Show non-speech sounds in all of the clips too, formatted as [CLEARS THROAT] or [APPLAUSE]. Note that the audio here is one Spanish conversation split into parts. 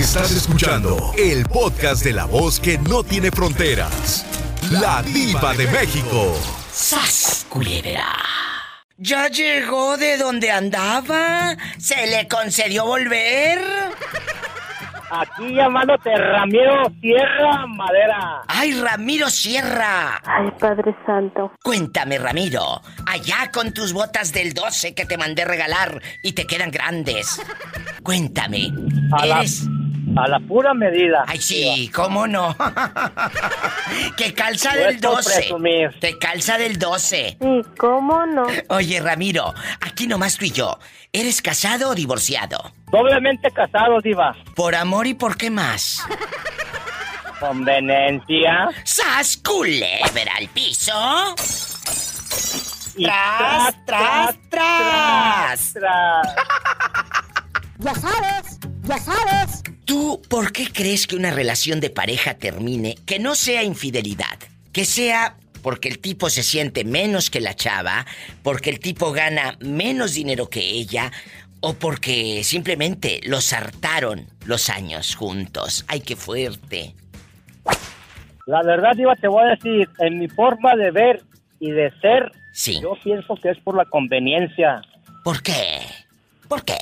Estás escuchando el podcast de la voz que no tiene fronteras. La diva de México. ¡Sas, culebra! ¿Ya llegó de donde andaba? ¿Se le concedió volver? Aquí llamándote Ramiro Sierra Madera. ¡Ay, Ramiro Sierra! Ay, Padre Santo. Cuéntame, Ramiro, allá con tus botas del 12 que te mandé regalar y te quedan grandes. Cuéntame, A. A la pura medida. Ay, sí, ¿cómo no? [LAUGHS] que calza No del es por 12. presumir. Te calza del 12. Sí, ¿cómo no? Oye, Ramiro, aquí nomás tú y yo. ¿Eres casado o divorciado? Doblemente casado, Diva. ¿Por amor y por qué más? Conveniencia. ¡Sas culebra al piso! Y ¡Tras, tras, tras! tras. Ya sabes, ya sabes. ¿Tú por qué crees que una relación de pareja termine que no sea infidelidad? Que sea porque el tipo se siente menos que la chava, porque el tipo gana menos dinero que ella, o porque simplemente los hartaron los años juntos. ¡Ay, qué fuerte! La verdad, Diva, te voy a decir, en mi forma de ver y de ser, Sí. yo pienso que es por la conveniencia. ¿Por qué? ¿Por qué?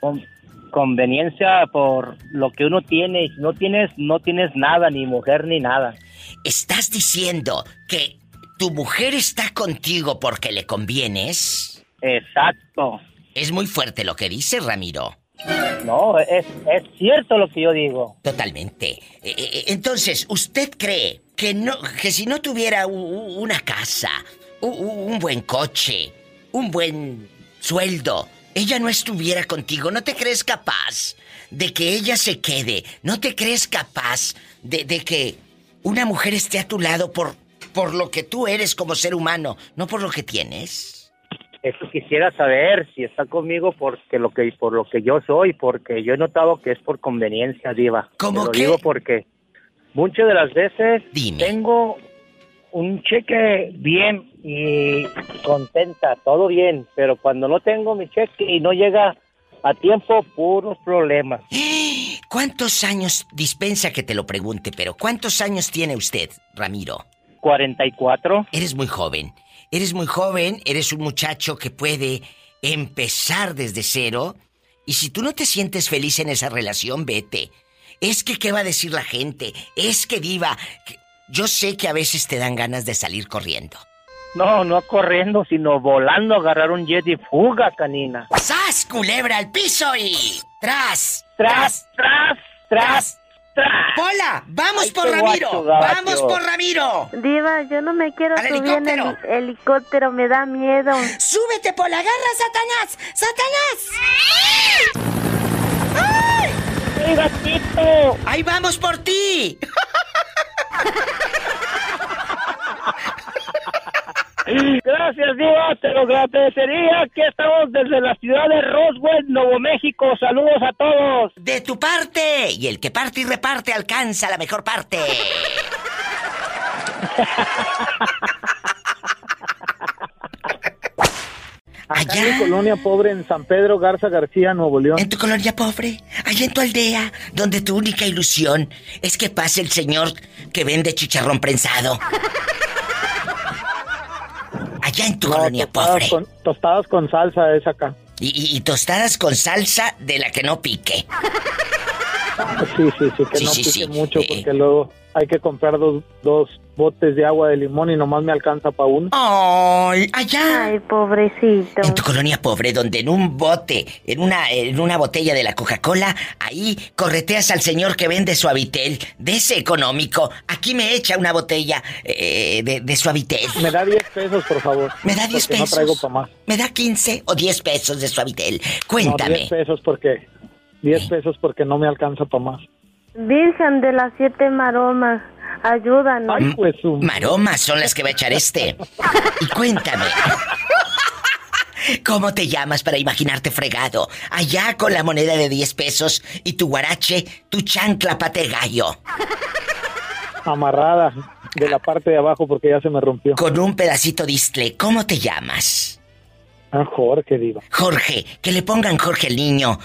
Con- conveniencia por lo que uno tiene. No tienes, no tienes nada, ni mujer ni nada. ¿Estás diciendo que tu mujer está contigo porque le convienes? Exacto. Es muy fuerte lo que dice Ramiro. No, es, es cierto lo que yo digo. Totalmente. Eh, eh, Entonces, ¿usted cree que no, que si no tuviera una casa, un buen coche, un buen sueldo, ella no estuviera contigo? ¿No te crees capaz de que ella se quede? ¿No te crees capaz de, de que una mujer esté a tu lado por, por lo que tú eres como ser humano, no por lo que tienes? Eso quisiera saber si está conmigo porque lo que por lo que yo soy, porque yo he notado que es por conveniencia, diva. ¿Cómo Te lo qué? digo porque muchas de las veces Dime. tengo un cheque bien y contenta, todo bien, pero cuando no tengo mi cheque y no llega a tiempo, puros problemas. [GASPS] ¿Cuántos años, dispensa que te lo pregunte, pero ¿cuántos años tiene usted, Ramiro? 44. Eres muy joven. Eres muy joven, eres un muchacho que puede empezar desde cero. Y si tú no te sientes feliz en esa relación, vete. Es que, ¿qué va a decir la gente? Es que, diva, yo sé que a veces te dan ganas de salir corriendo. No, no corriendo, sino volando a agarrar un jet y fuga, canina. ¡Sas, culebra al piso y... ¡Tras! Tras, tras, tras, tras. ¡Pola! ¡Vamos Ay, por Ramiro! guacho. ¡Vamos por Ramiro! Diva, yo no me quiero ¿Al subir en el helicóptero? helicóptero, me da miedo. ¡Súbete, Pola! ¡Agarra, Satanás! ¡Satanás! ¡Ay, gatito! ¡Ahí vamos por ti! Gracias, Diva, te lo agradecería. Aquí estamos desde la ciudad de Roswell, Nuevo México. Saludos a todos. De tu parte. Y el que parte y reparte alcanza la mejor parte. [LAUGHS] Acá en mi Allá. colonia pobre en San Pedro Garza García, Nuevo León. En tu colonia pobre, allá en tu aldea, donde tu única ilusión es que pase el señor que vende chicharrón prensado. Allá en tu colonia pobre. tostadas con, tostadas con salsa es acá. Y, y- y tostadas con salsa de la que no pique. Sí, sí, sí, que Sí, no sí, pique sí. mucho Eh, porque luego hay que comprar dos, dos botes de agua de limón y nomás me alcanza para uno. ¡Ay! Allá. Ay, pobrecito. En tu colonia pobre, donde en un bote, en una, en una botella de la Coca-Cola, ahí correteas al señor que vende suavitel, de ese económico. Aquí me echa una botella eh, de, de suavitel. Me da 10 pesos, por favor. ¿Me da 10 porque pesos? no traigo para más. ¿Me da 15 o 10 pesos de suavitel? No, Cuéntame. 10 pesos porque 10 pesos porque no me alcanza para más. Virgen de las siete maromas, ayúdanos. Ay, pues. Maromas son las que va a echar este. [LAUGHS] Y cuéntame. ¿Cómo te llamas para imaginarte fregado? Allá con la moneda de 10 pesos y tu guarache, tu chancla pate gallo. amarrada de la parte de abajo porque ya se me rompió. Con un pedacito de istle. ¿Cómo te llamas? Ah, Jorge, digo. Jorge, que le pongan Jorge el niño.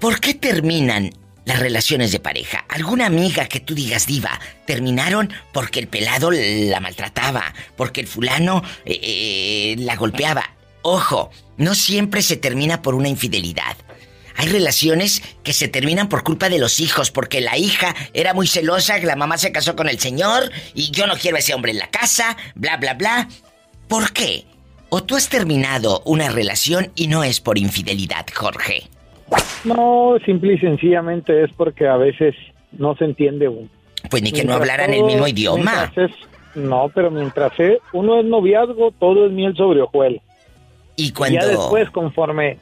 ¿Por qué terminan las relaciones de pareja. ¿Alguna amiga que tú digas, diva, terminaron porque el pelado la maltrataba, porque el fulano eh, eh, la golpeaba? Ojo, no siempre se termina por una infidelidad. Hay relaciones que se terminan por culpa de los hijos, porque la hija era muy celosa, la mamá se casó con el señor y yo no quiero a ese hombre en la casa, bla, bla, bla. ¿Por qué? ¿O tú has terminado una relación y no es por infidelidad, Jorge? No, simple y sencillamente es porque a veces no se entiende uno. Pues ni que no hablaran el mismo idioma. no, pero mientras uno es noviazgo, todo es miel sobre hojuelas. Y cuando... ya después, conforme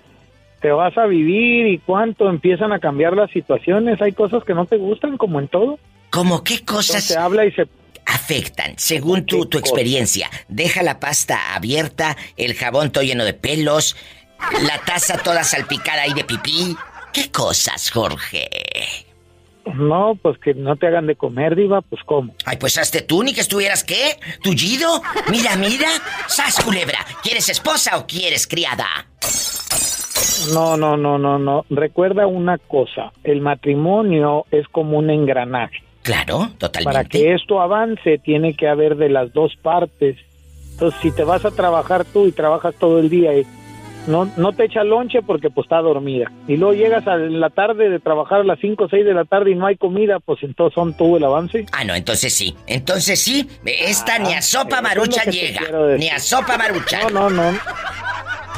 te vas a vivir y cuánto empiezan a cambiar las situaciones, hay cosas que no te gustan, como en todo. ¿Cómo qué cosas? se habla y se afectan, según tu, tu experiencia. Deja la pasta abierta, el jabón todo lleno de pelos, la taza toda salpicada ahí de pipí. ¿Qué cosas, Jorge? No, pues que no te hagan de comer, diva, pues cómo. Ay, pues hazte tú, ni que estuvieras qué, tullido. Mira, mira. Sas, culebra. ¿Quieres esposa o quieres criada? No, no, no, no, no. Recuerda una cosa, el matrimonio es como un engranaje. Claro, totalmente. Para que esto avance tiene que haber de las dos partes. Entonces, si te vas a trabajar tú y trabajas todo el día y no, no te echa lonche porque pues está dormida. Y luego llegas a la tarde de trabajar a las 5 o 6 de la tarde y no hay comida, pues entonces son todo el avance. Ah, no, entonces sí. Entonces sí, esta ni a sopa marucha llega. Ni a sopa marucha. No, no, no.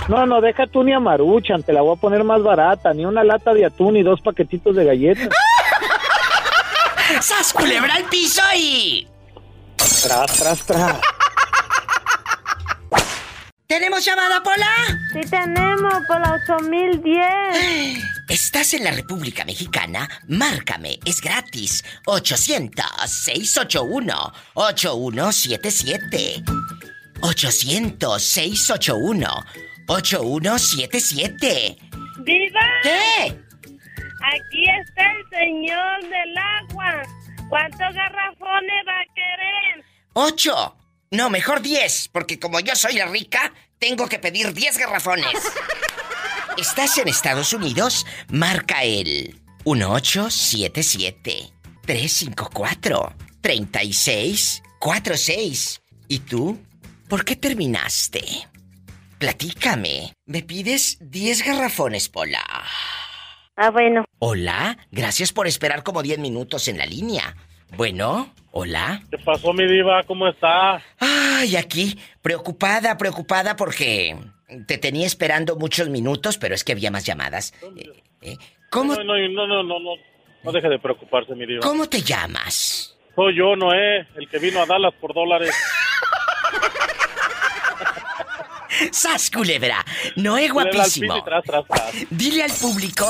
No, no, deja tú ni a maruchan, te la voy a poner más barata. Ni una lata de atún y dos paquetitos de galletas. [LAUGHS] ¡Sas culebra al piso y... Tras, tras, tras. ¿Tenemos llamada, Pola? Sí, tenemos, Pola 8010. ¿Estás en la República Mexicana? Márcame, es gratis. 800-681-8177. 800-681-8177. ¡Viva! ¿Qué? Aquí está el señor del agua. ¿Cuántos garrafones va a querer? ¡Ocho! No, mejor 10, porque como yo soy la rica, tengo que pedir 10 garrafones. [LAUGHS] ¿Estás en Estados Unidos? Marca el 1877 354 3646. ¿Y tú? ¿Por qué terminaste? Platícame. Me pides 10 garrafones, Pola. Ah, bueno. Hola, gracias por esperar como 10 minutos en la línea. Bueno, hola. ¿Qué pasó, mi diva? ¿Cómo está? Ay, aquí, preocupada, preocupada porque te tenía esperando muchos minutos, pero es que había más llamadas. Eh, eh, ¿Cómo? No, no, no, no, no, no, no deje de preocuparse, mi diva. ¿Cómo te llamas? Soy yo, Noé, el que vino a Dallas por dólares. ¡Sas, culebra! Noé guapísimo. Dile al público,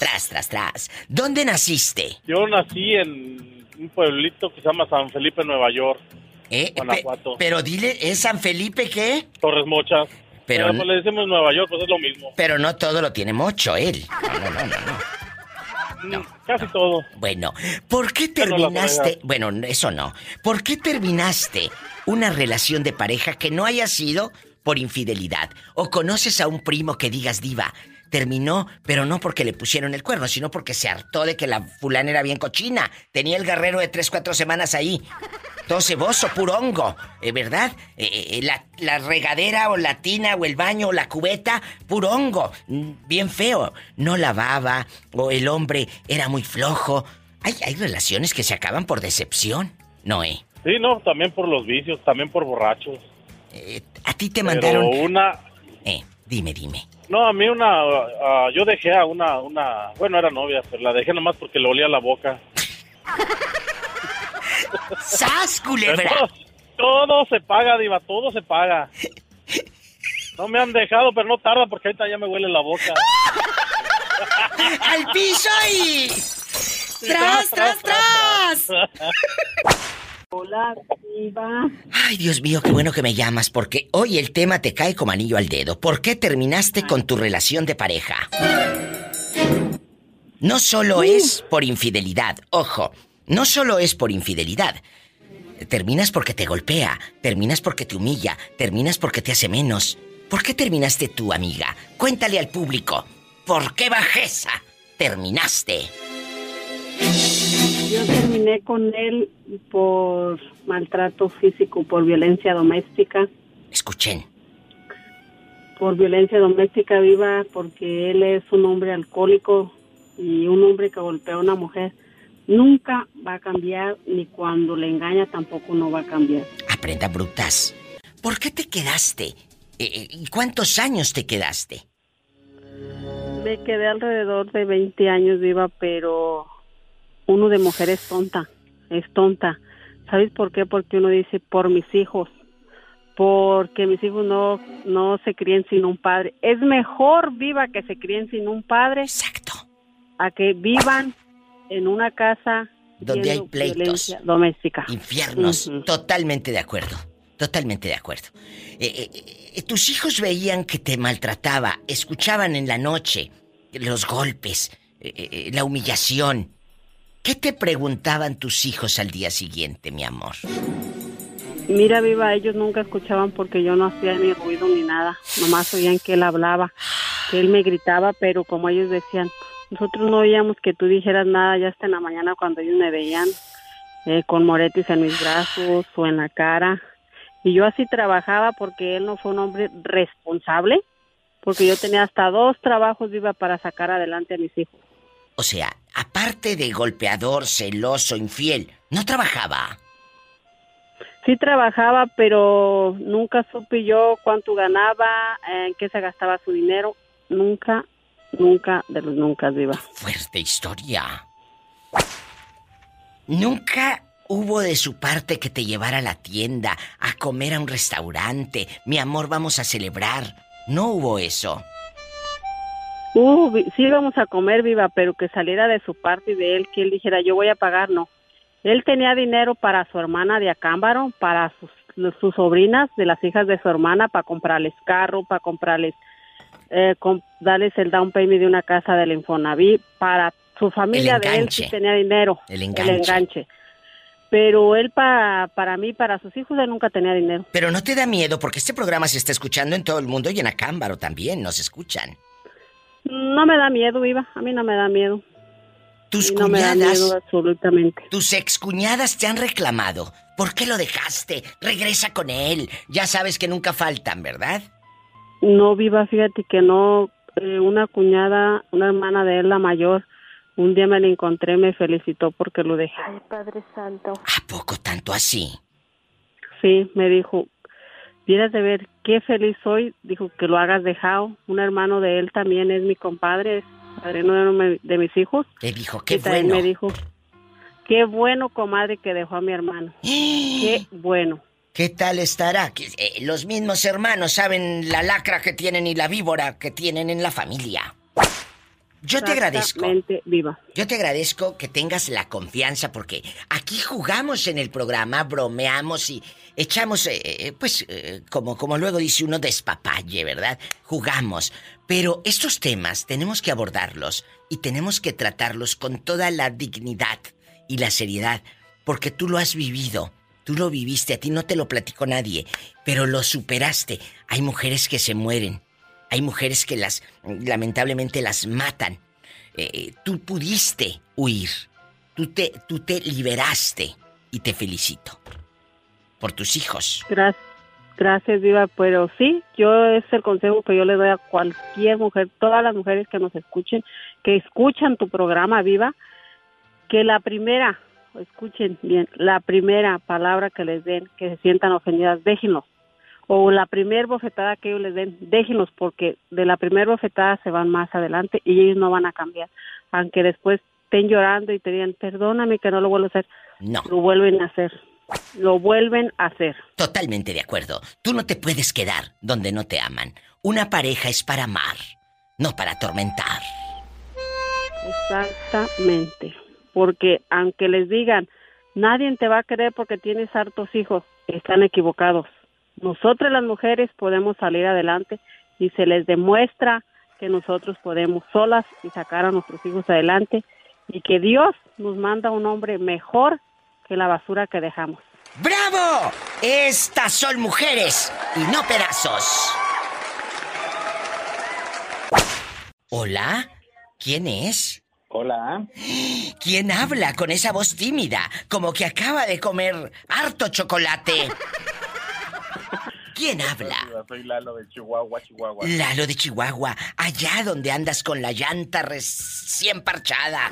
tras, tras, tras, ¿dónde naciste? Yo nací en un pueblito que se llama San Felipe, Nueva York. ¿Eh? Guanajuato. pero dile, ¿es San Felipe qué? Torres Mochas. Pero, pues le decimos Nueva York, pues es lo mismo. Pero no todo lo tiene mocho él. No, no, no, no. Casi todo. Bueno, ¿por qué terminaste? Bueno, eso no. ¿Por qué terminaste una relación de pareja que no haya sido por infidelidad? ¿O conoces a un primo que digas diva? Terminó, pero no porque le pusieron el cuerno, sino porque se hartó de que la fulana era bien cochina. Tenía el guerrero de tres, cuatro semanas ahí. Todo ceboso, puro hongo, ¿eh, ¿verdad? Eh, eh, la, regadera o la tina o el baño o la cubeta, puro hongo. Mm, bien feo. No lavaba o el hombre era muy flojo. Hay, hay relaciones que se acaban por decepción, ¿no, eh? Sí, no, también por los vicios, también por borrachos. a ti te mandaron... una... Eh, dime, dime. No, a mí una, uh, yo dejé a una, una, bueno, era novia, pero la dejé nomás porque le olía la boca. ¡Sas, culebra! Todo, se paga, diva, todo se paga. No me han dejado, pero no tarda porque ahorita ya me huele la boca. ¡Al piso y... ¡Tras, tras, tras! [LAUGHS] Hola, Diva. Ay, Dios mío, qué bueno que me llamas, porque hoy el tema te cae como anillo al dedo. ¿Por qué terminaste con tu relación de pareja? No solo es por infidelidad, ojo, no solo es por infidelidad. Terminas porque te golpea, terminas porque te humilla, terminas porque te hace menos. ¿Por qué terminaste tú, amiga? Cuéntale al público. ¿Por qué bajeza terminaste? Yo terminé con él por maltrato físico, por violencia doméstica. Escuchen. Por violencia doméstica viva, porque él es un hombre alcohólico y un hombre que golpea a una mujer. Nunca va a cambiar, ni cuando le engaña tampoco no va a cambiar. Aprenda brutas. ¿Por qué te quedaste? Eh, eh, ¿Y cuántos años te quedaste? Me quedé alrededor de 20 años viva, pero uno de mujer es tonta, es tonta. ¿Sabes por qué? Porque uno dice, por mis hijos, porque mis hijos no, no se críen sin un padre. Es mejor viva que se críen sin un padre. Exacto. A que vivan en una casa donde hay pleitos, doméstica. infiernos. Totalmente de acuerdo. Totalmente de acuerdo. Eh, eh, eh, tus hijos veían que te maltrataba, escuchaban en la noche los golpes, la humillación. ¿Qué te preguntaban tus hijos al día siguiente, mi amor? Mira, viva, ellos nunca escuchaban porque yo no hacía ni ruido ni nada. Nomás oían que él hablaba, que él me gritaba, pero como ellos decían, nosotros no oíamos que tú dijeras nada ya hasta en la mañana cuando ellos me veían eh, con moretis en mis brazos o en la cara. Y yo así trabajaba porque él no fue un hombre responsable, porque yo tenía hasta dos trabajos viva para sacar adelante a mis hijos. O sea, aparte de golpeador, celoso, infiel, no trabajaba. Sí trabajaba, pero nunca supe yo cuánto ganaba, en qué se gastaba su dinero. Nunca, nunca de los nunca viva. Fuerte historia. Nunca hubo de su parte que te llevara a la tienda, a comer a un restaurante. Mi amor, vamos a celebrar. No hubo eso. Uh, sí íbamos a comer viva, pero que saliera de su parte y de él, que él dijera yo voy a pagar, no. Él tenía dinero para su hermana de Acámbaro, para sus, sus sobrinas, de las hijas de su hermana, para comprarles carro, para comprarles, eh, darles el down payment de una casa del Infonavit, para su familia de él sí tenía dinero. El enganche. enganche. Pero él para, para mí, para sus hijos, él nunca tenía dinero. Pero no te da miedo porque este programa se está escuchando en todo el mundo y en Acámbaro también nos escuchan. No me da miedo, Iba, a mí no me da miedo. Tus no me da cuñadas, miedo absolutamente. tus excuñadas te han reclamado. ¿Por qué lo dejaste? Regresa con él. Ya sabes que nunca faltan, ¿verdad? No viva, fíjate que no, eh, una cuñada, una hermana de él, la mayor, un día me la encontré, me felicitó porque lo dejé. Ay, Padre Santo. ¿A poco tanto así? Sí, me dijo, vieras de ver qué feliz soy, dijo que lo hagas dejado. Un hermano de él también es mi compadre, es padrino de, mis hijos. Le dijo, y qué también bueno. me dijo, qué bueno, comadre, que dejó a mi hermano. [GASPS] Qué bueno. ¿Qué tal estará? Eh, los mismos hermanos saben la lacra que tienen y la víbora que tienen en la familia. Yo te agradezco. Viva. Yo te agradezco que tengas la confianza porque aquí jugamos en el programa, bromeamos y echamos, eh, eh, pues, eh, como, como luego dice uno, despapalle, ¿verdad? Jugamos. Pero estos temas tenemos que abordarlos y tenemos que tratarlos con toda la dignidad y la seriedad porque tú lo has vivido. Tú lo viviste, a ti no te lo platicó nadie, pero lo superaste. Hay mujeres que se mueren. Hay mujeres que las, lamentablemente, las matan. Eh, tú pudiste huir. Tú te, tú te liberaste. Y te felicito. Por tus hijos. Gracias, gracias, Viva. Pero sí, yo es el consejo que yo le doy a cualquier mujer, todas las mujeres que nos escuchen, que escuchan tu programa, Viva, que la primera, escuchen bien, la primera palabra que les den, que se sientan ofendidas, déjenlos. O la primera bofetada que ellos les den, déjenlos, porque de la primera bofetada se van más adelante y ellos no van a cambiar. Aunque después estén llorando y te digan, perdóname que no lo vuelvo a hacer, No. lo vuelven a hacer. Lo vuelven a hacer. Totalmente de acuerdo. Tú no te puedes quedar donde no te aman. Una pareja es para amar, no para atormentar. Exactamente. Porque aunque les digan, nadie te va a querer porque tienes hartos hijos, están equivocados. Nosotras las mujeres podemos salir adelante y se les demuestra que nosotros podemos solas y sacar a nuestros hijos adelante y que Dios nos manda un hombre mejor que la basura que dejamos. ¡Bravo! Estas son mujeres y no pedazos. Hola, ¿quién es? Hola. ¿Quién habla con esa voz tímida, como que acaba de comer harto chocolate? ¿Quién habla? Soy Lalo de Chihuahua, Chihuahua. Lalo de Chihuahua, allá donde andas con la llanta recién parchada.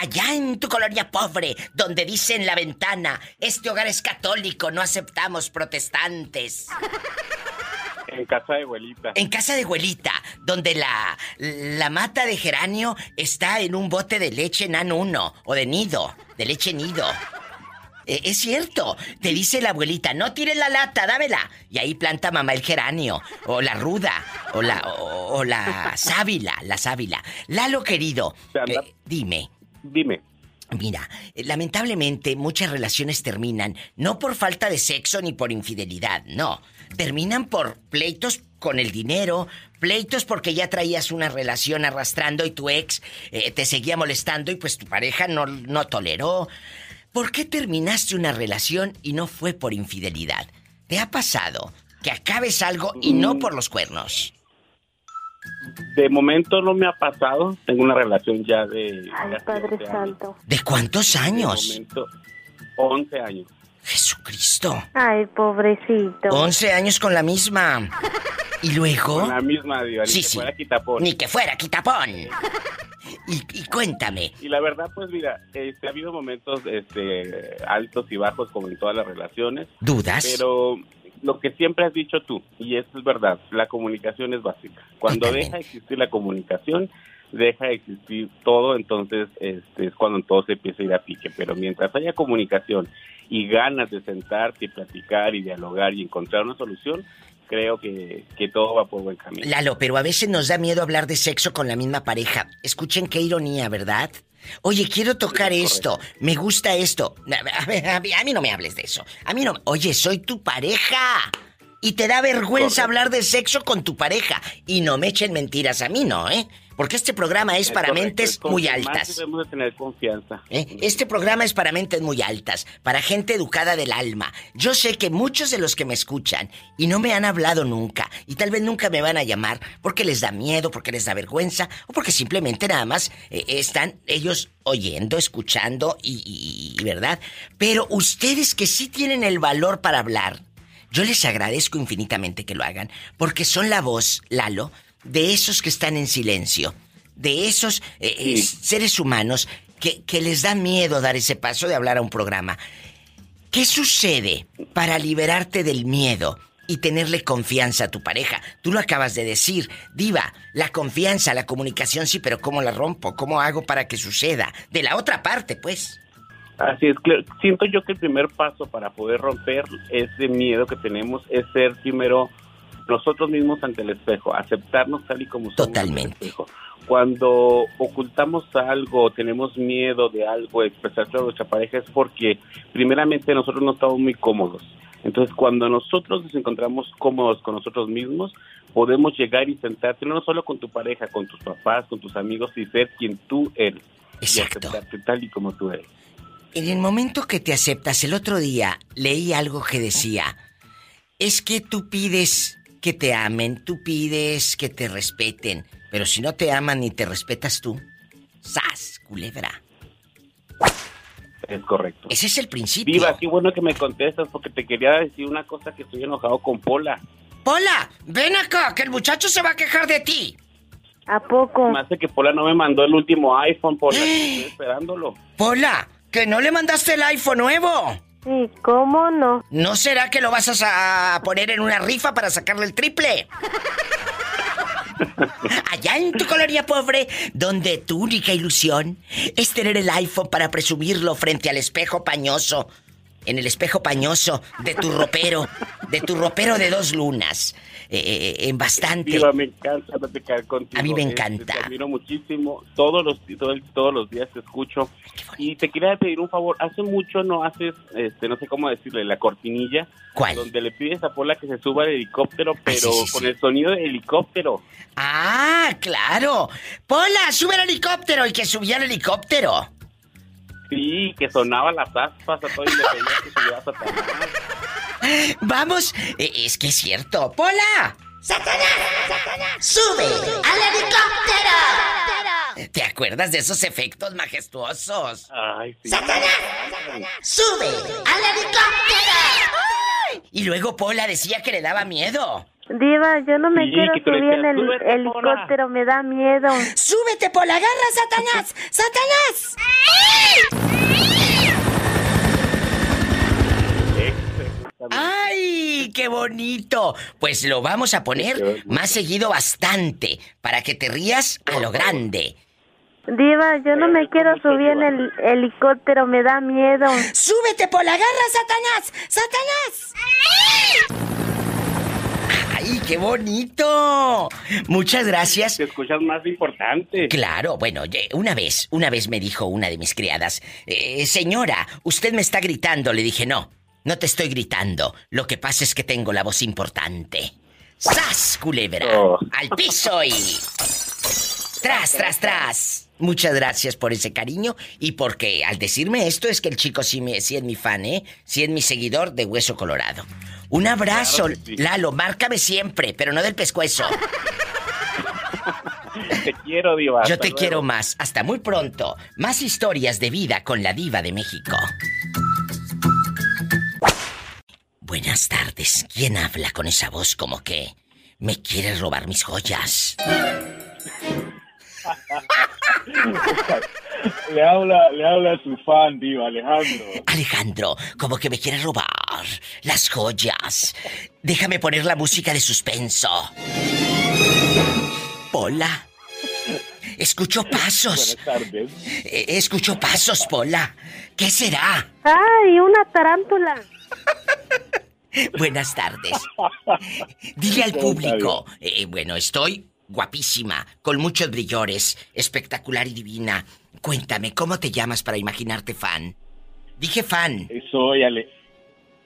Allá en tu colonia pobre, donde dice en la ventana, este hogar es católico, no aceptamos protestantes. En casa de abuelita. En casa de abuelita, donde la, la mata de geranio está en un bote de leche nan uno, o de nido, de leche nido. Eh, es cierto, te dice la abuelita, no tires la lata, dámela. Y ahí planta mamá el geranio, o la ruda, o la, o, o la sábila, la sábila. Lalo querido, eh, dime. Dime. Mira, eh, lamentablemente muchas relaciones terminan no por falta de sexo ni por infidelidad, no. Terminan por pleitos con el dinero, pleitos porque ya traías una relación arrastrando y tu ex eh, te seguía molestando y pues tu pareja no, no toleró. ¿Por qué terminaste una relación y no fue por infidelidad? ¿Te ha pasado que acabes algo y no por los cuernos? De momento no me ha pasado. Tengo una relación ya de. Ay, Padre Santo. ¿De cuántos años? De momento, 11 años. Jesucristo. Ay, pobrecito. 11 años con la misma. [LAUGHS] ¿Y luego? Con la misma, Diva. Ni Sí, que sí. fuera quitapón. Ni que fuera quitapón. Y, y cuéntame. Y la verdad, pues mira, este, ha habido momentos este, altos y bajos como en todas las relaciones. ¿Dudas? Pero lo que siempre has dicho tú, y eso es verdad, la comunicación es básica. Cuando deja de existir la comunicación, deja de existir todo, entonces este, es cuando todo se empieza a ir a pique. Pero mientras haya comunicación y ganas de sentarte y platicar y dialogar y encontrar una solución, creo que, que todo va por buen camino. Lalo, pero a veces nos da miedo hablar de sexo con la misma pareja. Escuchen qué ironía, ¿verdad? Oye, quiero tocar esto. Me gusta esto. A, ver, a mí, a mí no me hables de eso. A mí no. Oye, soy tu pareja. Y te da vergüenza hablar de sexo con tu pareja. Y no me echen mentiras a mí, ¿no, eh? Porque este programa es, Es para correcto, mentes es muy altas. Debemos de tener confianza. ¿eh? Este programa es para mentes muy altas, para gente educada del alma. Yo sé que muchos de los que me escuchan y no me han hablado nunca, y tal vez nunca me van a llamar porque les da miedo, porque les da vergüenza, o porque simplemente nada más eh, están ellos oyendo, escuchando y, y- y- ¿verdad? Pero ustedes que sí tienen el valor para hablar, yo les agradezco infinitamente que lo hagan, porque son la voz, Lalo, de esos que están en silencio, de esos eh, seres humanos que, que les da miedo dar ese paso de hablar a un programa. ¿Qué sucede para liberarte del miedo y tenerle confianza a tu pareja? Tú lo acabas de decir, diva, la confianza, la comunicación sí, pero ¿cómo la rompo? ¿Cómo hago para que suceda? De la otra parte, pues. Así es, claro. siento yo que el primer paso para poder romper ese miedo que tenemos es ser primero nosotros mismos ante el espejo, aceptarnos tal y como somos. Totalmente. ante el espejo. Cuando ocultamos algo, tenemos miedo de algo, expresarlo a nuestra pareja es porque primeramente nosotros no estamos muy cómodos. Entonces, cuando nosotros nos encontramos cómodos con nosotros mismos, podemos llegar y sentarte no solo con tu pareja, con tus papás, con tus amigos y ser quien tú eres. Exacto. Y aceptarte tal y como tú eres. En el momento que te aceptas, el otro día leí algo que decía, es que tú pides que te amen, tú pides que te respeten, pero si no te aman ni te respetas tú, ¡sas, culebra! Es correcto. Ese es el principio. Viva, qué bueno que me contestas porque te quería decir una cosa que estoy enojado con Pola. Pola, ven acá, que el muchacho se va a quejar de ti. ¿A poco? Me hace que Pola no me mandó el último iPhone, Pola. Estoy esperándolo. Pola, que no le mandaste el iPhone nuevo. Sí, ¿cómo no? ¿No será que lo vas a poner en una rifa para sacarle el triple? [LAUGHS] Allá en tu colonia pobre, donde tu única ilusión es tener el iPhone para presumirlo frente al espejo pañoso. En el espejo pañoso de tu ropero, de tu ropero de dos lunas. Eh, eh, en bastante. Viva, me encanta platicar contigo. A mí me Este, encanta. te admiro muchísimo. Todos los, todo el- todos los días te escucho. Y te quería pedir un favor. Hace mucho no haces, este, no sé cómo decirle, la cortinilla. ¿Cuál? Donde le pides a Pola que se suba al helicóptero, pero sí, sí, con sí. el sonido de helicóptero. Ah, claro. Pola, sube al helicóptero y que subía al helicóptero. Sí, que sonaba las aspas a todo [LAUGHS] pedías que subiera a Satanás. Vamos, eh, es que es cierto. ¡Pola! ¡Satanás! ¡Satanás! ¡Sube al helicóptero! acuerdas de esos efectos majestuosos? Ay, sí. ¡Satanás! ¡Sube al helicóptero! Y luego Pola decía que le daba miedo. Diva, yo no me Sí, quiero subir en el "Súbete, helicóptero, me da miedo. ¡Súbete, Pola! ¡Agarra, Satanás! ¡Satanás! ¡Ay, qué bonito! Pues lo vamos a poner más seguido bastante, para que te rías a lo grande. Diva, yo no me quiero subir en el helicóptero, me da miedo. ¡Súbete, Pola! ¡Agarra, Satanás! ¡Satanás! ¡Ay, qué bonito! Muchas gracias. Te escuchas más importante. Claro, bueno, una vez, una vez me dijo una de mis criadas, "Eh, señora, usted me está gritando. Le dije, no, no te estoy gritando. Lo que pasa es que tengo la voz importante. ¡Sas, culebra! Oh. ¡Al piso y... ¡Tras, tras, tras! Muchas gracias por ese cariño y porque al decirme esto es que el chico sí, me, sí es mi fan, ¿eh? Sí es mi seguidor de Hueso Colorado. Un abrazo, Claro sí. Lalo, márcame siempre, pero no del pescuezo. [LAUGHS] Te quiero, Diva. Yo te luego. quiero más. Hasta muy pronto. Más historias de vida con la diva de México. Buenas tardes. ¿Quién habla con esa voz como que me quiere robar mis joyas? [LAUGHS] Le habla, le habla a su fan, Diva, Alejandro. Alejandro, como que me quiere robar las joyas. Déjame poner la música de suspenso. Pola. Escucho [LAUGHS] pasos. Buenas tardes. Eh, Escucho pasos, Pola. ¿Qué será? ¡Ay, una tarántula! [LAUGHS] [LAUGHS] Buenas tardes. Dile al público. eh, bueno, estoy guapísima, con muchos brillores, espectacular y divina. Cuéntame, ¿cómo te llamas para imaginarte fan? Dije fan. Soy Ale-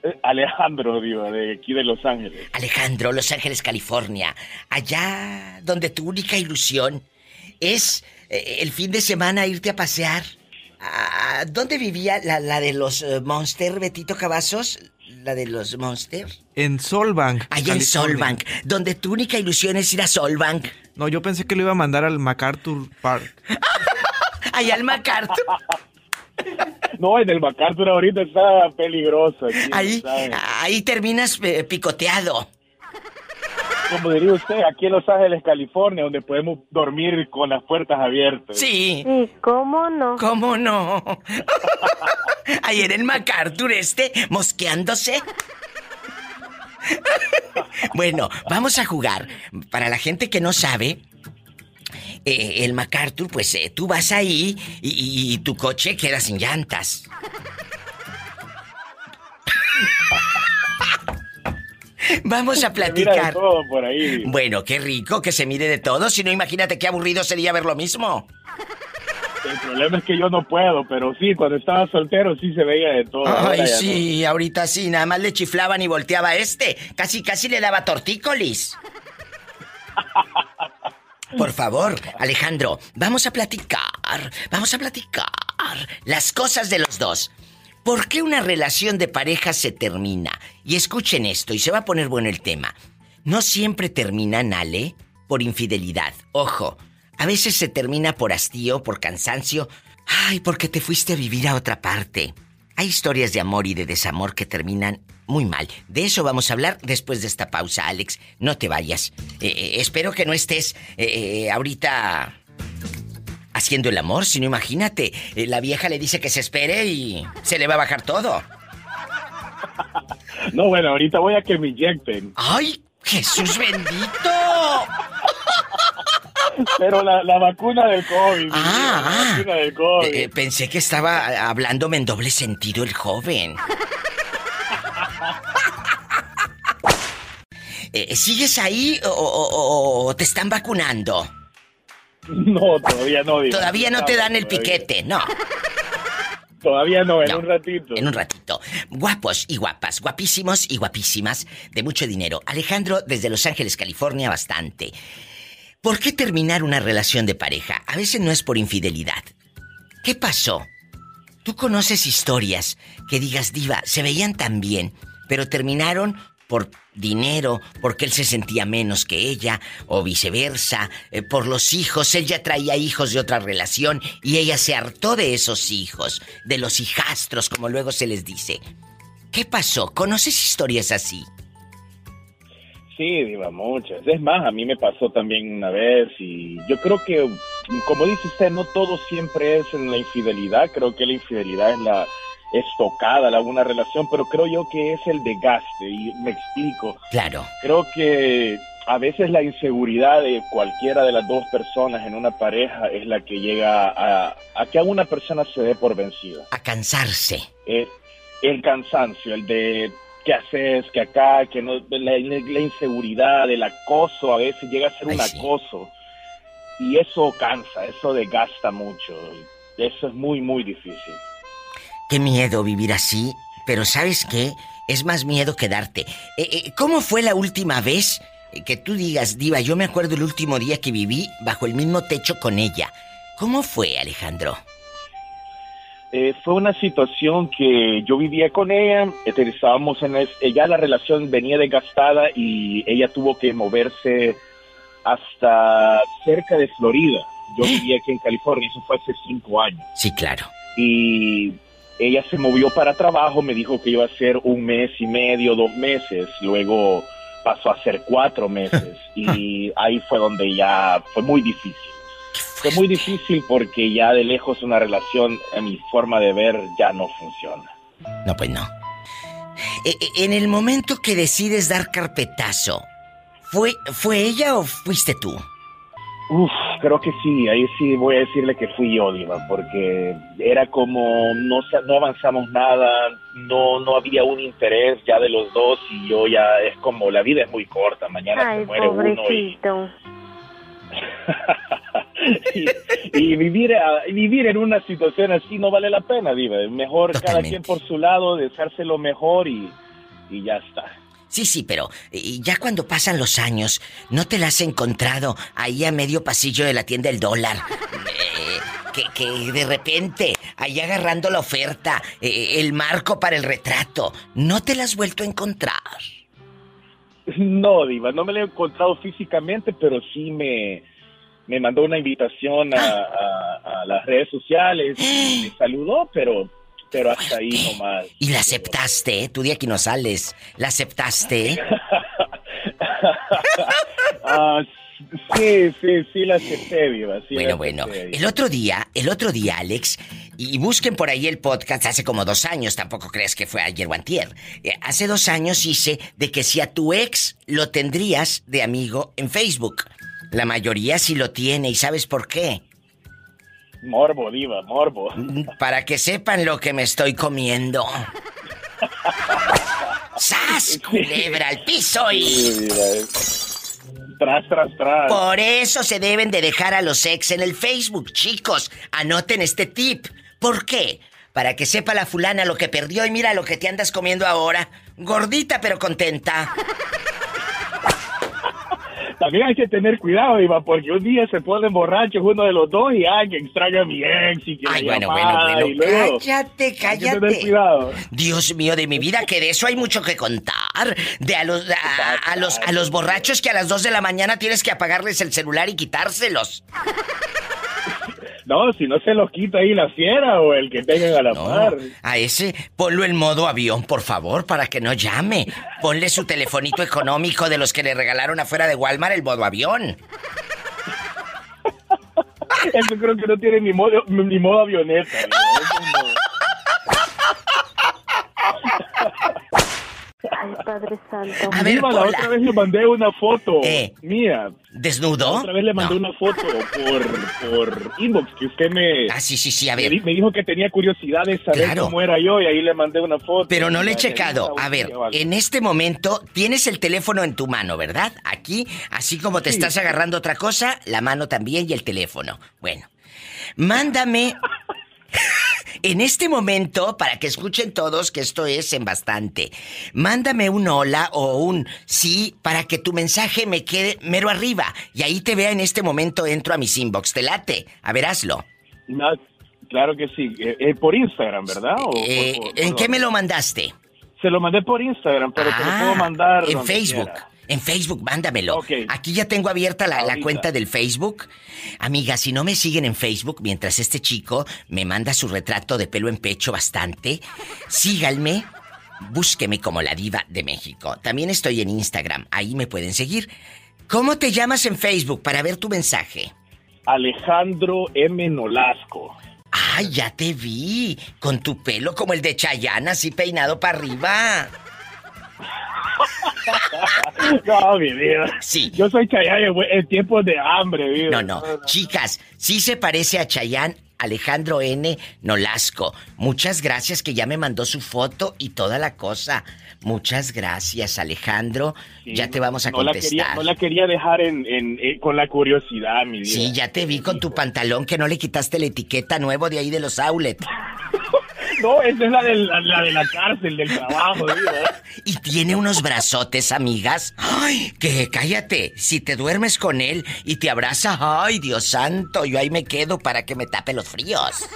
eh, Alejandro, Diva, de aquí de Los Ángeles. Alejandro, Los Ángeles, California. Allá donde tu única ilusión es eh, el fin de semana irte a pasear. Ah, ¿Dónde vivía la, la de los eh, Monster, Betito Cavazos? La de los Monster. En Solbank. Allá en. Solbank, donde tu única ilusión es ir a Solbank. No, yo pensé que lo iba a mandar al MacArthur Park. [LAUGHS] Allá al MacArthur. [LAUGHS] No, en el MacArthur ahorita está peligroso. Ahí, ahí terminas eh, picoteado. Como diría usted, aquí en Los Ángeles, California, donde podemos dormir con las puertas abiertas. Sí. ¿Y cómo no? ¿Cómo no? [LAUGHS] Ahí en el MacArthur este, mosqueándose. [LAUGHS] Bueno, vamos a jugar. Para la gente que no sabe, eh, el MacArthur, pues eh, tú vas ahí y, y tu coche queda sin llantas. [LAUGHS] [LAUGHS] Vamos a [LAUGHS] Se mira de platicar. todo por ahí. Bueno, qué rico que se mire de todo. Si no, imagínate qué aburrido sería ver lo mismo. El problema es que yo no puedo, pero sí, cuando estaba soltero sí se veía de todo. Ay, sí, ahorita sí, nada más le chiflaban y volteaba este. Casi, casi le daba tortícolis. [LAUGHS] Por favor, Alejandro, vamos a platicar, vamos a platicar las cosas de los dos. ¿Por qué una relación de pareja se termina? Y escuchen esto, y se va a poner bueno el tema. No siempre termina, Nale, por infidelidad. Ojo, a veces se termina por hastío, por cansancio. Ay, porque te fuiste a vivir a otra parte. Hay historias de amor y de desamor que terminan muy mal. De eso vamos a hablar después de esta pausa, Alex. No te vayas. Eh, eh, espero que no estés eh, eh, ahorita haciendo el amor, si no imagínate. eh, la vieja le dice que se espere y se le va a bajar todo. [LAUGHS] No, bueno, ahorita voy a que me inyecten. ¡Ay, Jesús bendito! [LAUGHS] Pero la, la vacuna del COVID. Ah, la vacuna del COVID. Eh, eh, pensé que estaba hablándome en doble sentido el joven. [LAUGHS] Eh, ¿Sigues ahí o, o- o te están vacunando? [LAUGHS] No, todavía no. Diva. Todavía no te dan el Todavía. piquete, no. Todavía no, en No. un ratito. En un ratito. Guapos y guapas, guapísimos y guapísimas, de mucho dinero. Alejandro, desde Los Ángeles, California, bastante. ¿Por qué terminar una relación de pareja? A veces no es por infidelidad. ¿Qué pasó? Tú conoces historias que digas, diva, se veían tan bien, pero terminaron por dinero, porque él se sentía menos que ella, o viceversa, eh, por los hijos, él ya traía hijos de otra relación y ella se hartó de esos hijos, de los hijastros, como luego se les dice. ¿Qué pasó? ¿Conoces historias así? Sí, Diva, muchas. Es más, a mí me pasó también una vez y yo creo que, como dice usted, no todo siempre es en la infidelidad. Creo que la infidelidad es la estocada, la una relación, pero creo yo que es el desgaste y me explico. Claro. Creo que a veces la inseguridad de cualquiera de las dos personas en una pareja es la que llega a, a que a una persona se dé por vencida. A cansarse. Eh, el cansancio, el de qué haces, que acá, que no, la, la inseguridad, el acoso, a veces llega a ser un acoso. Y eso cansa, eso desgasta mucho. Eso es muy, muy difícil. Qué miedo vivir así, pero ¿sabes qué? Es más miedo quedarte. Eh, eh, ¿Cómo fue la última vez que tú digas, Diva, yo me acuerdo el último día que viví bajo el mismo techo con ella? ¿Cómo fue, Alejandro? Eh, fue una situación que yo vivía con ella, estábamos en es, ella la relación venía desgastada y ella tuvo que moverse hasta cerca de Florida. Yo vivía aquí en California, eso fue hace cinco años. Sí, claro. Y ella se movió para trabajo, me dijo que iba a ser un mes y medio, dos meses, luego pasó a ser cuatro meses [LAUGHS] y ahí fue donde ya fue muy difícil. Fue muy difícil porque ya de lejos una relación, en mi forma de ver, ya no funciona. No, pues no. E- e- En el momento que decides dar carpetazo, ¿fue, ¿fue ella o fuiste tú? Uf, creo que sí, ahí sí voy a decirle que fui yo, Diva, porque era como no, no avanzamos nada, no, no había un interés ya de los dos y yo ya es como la vida es muy corta, mañana Ay, se muere uno y, pobrecito. [LAUGHS] y, y vivir, a- vivir en una situación así no vale la pena, Diva, es mejor cada quien por su lado, deseárselo mejor y, y ya está. Sí, sí, pero eh, ya cuando pasan los años, ¿no te la has encontrado ahí a medio pasillo de la tienda del dólar? Eh, que, que de repente, ahí agarrando la oferta, eh, el marco para el retrato, ¿no te la has vuelto a encontrar? No, Diva, no me lo he encontrado físicamente, pero sí me, me mandó una invitación a, a- a las redes sociales, y me [GASPS] saludó, pero, pero hasta ahí nomás. Y la aceptaste, ¿eh? Tu día que no sales, ¿la aceptaste? [LAUGHS] Ah, sí, sí, sí la acepté, sí la Bueno, bueno. El otro día, el otro día, Alex, y busquen por ahí el podcast hace como dos años, tampoco creas que fue ayer o antier. Eh, hace dos años hice de que si a tu ex lo tendrías de amigo en Facebook. La mayoría sí lo tiene, ¿y sabes por qué? Morbo, Diva, morbo. Para que sepan lo que me estoy comiendo. ¡Sas! Culebra al piso y... Sí, Tras, tras, tras. Por eso se deben de dejar a los ex en el Facebook, chicos. Anoten este tip. ¿Por qué? Para que sepa la fulana lo que perdió y mira lo que te andas comiendo ahora. Gordita pero contenta. También hay que tener cuidado, Diva, porque un día se ponen borrachos uno de los dos y ay, que extraña a mi ex y que Ay, bueno, llamada, bueno, y bueno. luego- Cállate, Hay que cállate. tener cuidado. Dios mío de mi vida, que de eso hay mucho que contar. De a los, a, a los, a los borrachos que a las 2 de la mañana tienes que apagarles el celular y quitárselos. [LAUGHS] No, si no se los quita ahí la fiera o el que tengan a la par. A ese, ponlo en modo avión, por favor, para que no llame. Ponle su telefonito económico de los que le regalaron afuera de Walmart el modo avión. [LAUGHS] Eso creo que no tiene ni modo, ni modo avioneta. No. [LAUGHS] Ay, Padre Santo. A ver, la otra vez le mandé una foto Eh. mía. ¿Desnudo? La otra vez le mandé una foto por, por inbox que usted me... Ah, sí, sí, sí, a ver. me dijo que tenía curiosidad de saber Claro. cómo era yo y ahí le mandé una foto. Pero no le he checado. A ver, en este momento tienes el teléfono en tu mano, ¿verdad? Aquí, así como te Sí. estás agarrando otra cosa, la mano también y el teléfoano. Bueno, mándame [LAUGHS] [LAUGHS] en este momento, para que escuchen todos que esto es en bastante, mándame un hola o un sí para que tu mensaje me quede mero arriba y ahí te vea en este momento entro a mis inbox. ¿Te late? A ver, hazlo. No, claro que sí. Eh, eh, por Instagram, ¿verdad? O Eh, por- ¿En qué me lo mandaste? Se lo mandé por Instagram, pero te lo Ah, puedo mandar. En Facebook. quiera. En Facebook, mándamelo. Aquí ya tengo abierta la, cuenta del Facebook. Amiga, si no me siguen en Facebook, mientras este chico me manda su retrato de pelo en pecho bastante, síganme, búsqueme como la diva de México. También estoy en Instagram, ahí me pueden seguir. ¿Cómo te llamas en Facebook para ver tu mensaje? Alejandro M. Nolasco. Ay, ya te vi, con tu pelo como el de Chayanne, así peinado para arriba. [LAUGHS] [LAUGHS] no, mi vida. Sí. Yo soy Chayanne en, tiempos de hambre, vida. No, no. Chicas, sí se parece a Chayán Alejandro N. Nolasco. Muchas gracias que ya me mandó su foto y toda la cosa. Muchas gracias, Alejandro. Sí, ya te vamos a no la contestar. quería, no la quería dejar en, en- en- con la curiosidad, mi vida. Sí, ya te vi con tu pantalón que no le quitaste la etiqueta nuevo de ahí de los outlet. [LAUGHS] No, esa es la de la, la de la cárcel, del trabajo, vida. [LAUGHS] Y tiene unos brazotes, amigas. Ay, que cállate. Si te duermes con él y te abraza, ay, Dios santo, yo ahí me quedo para que me tape los fríos.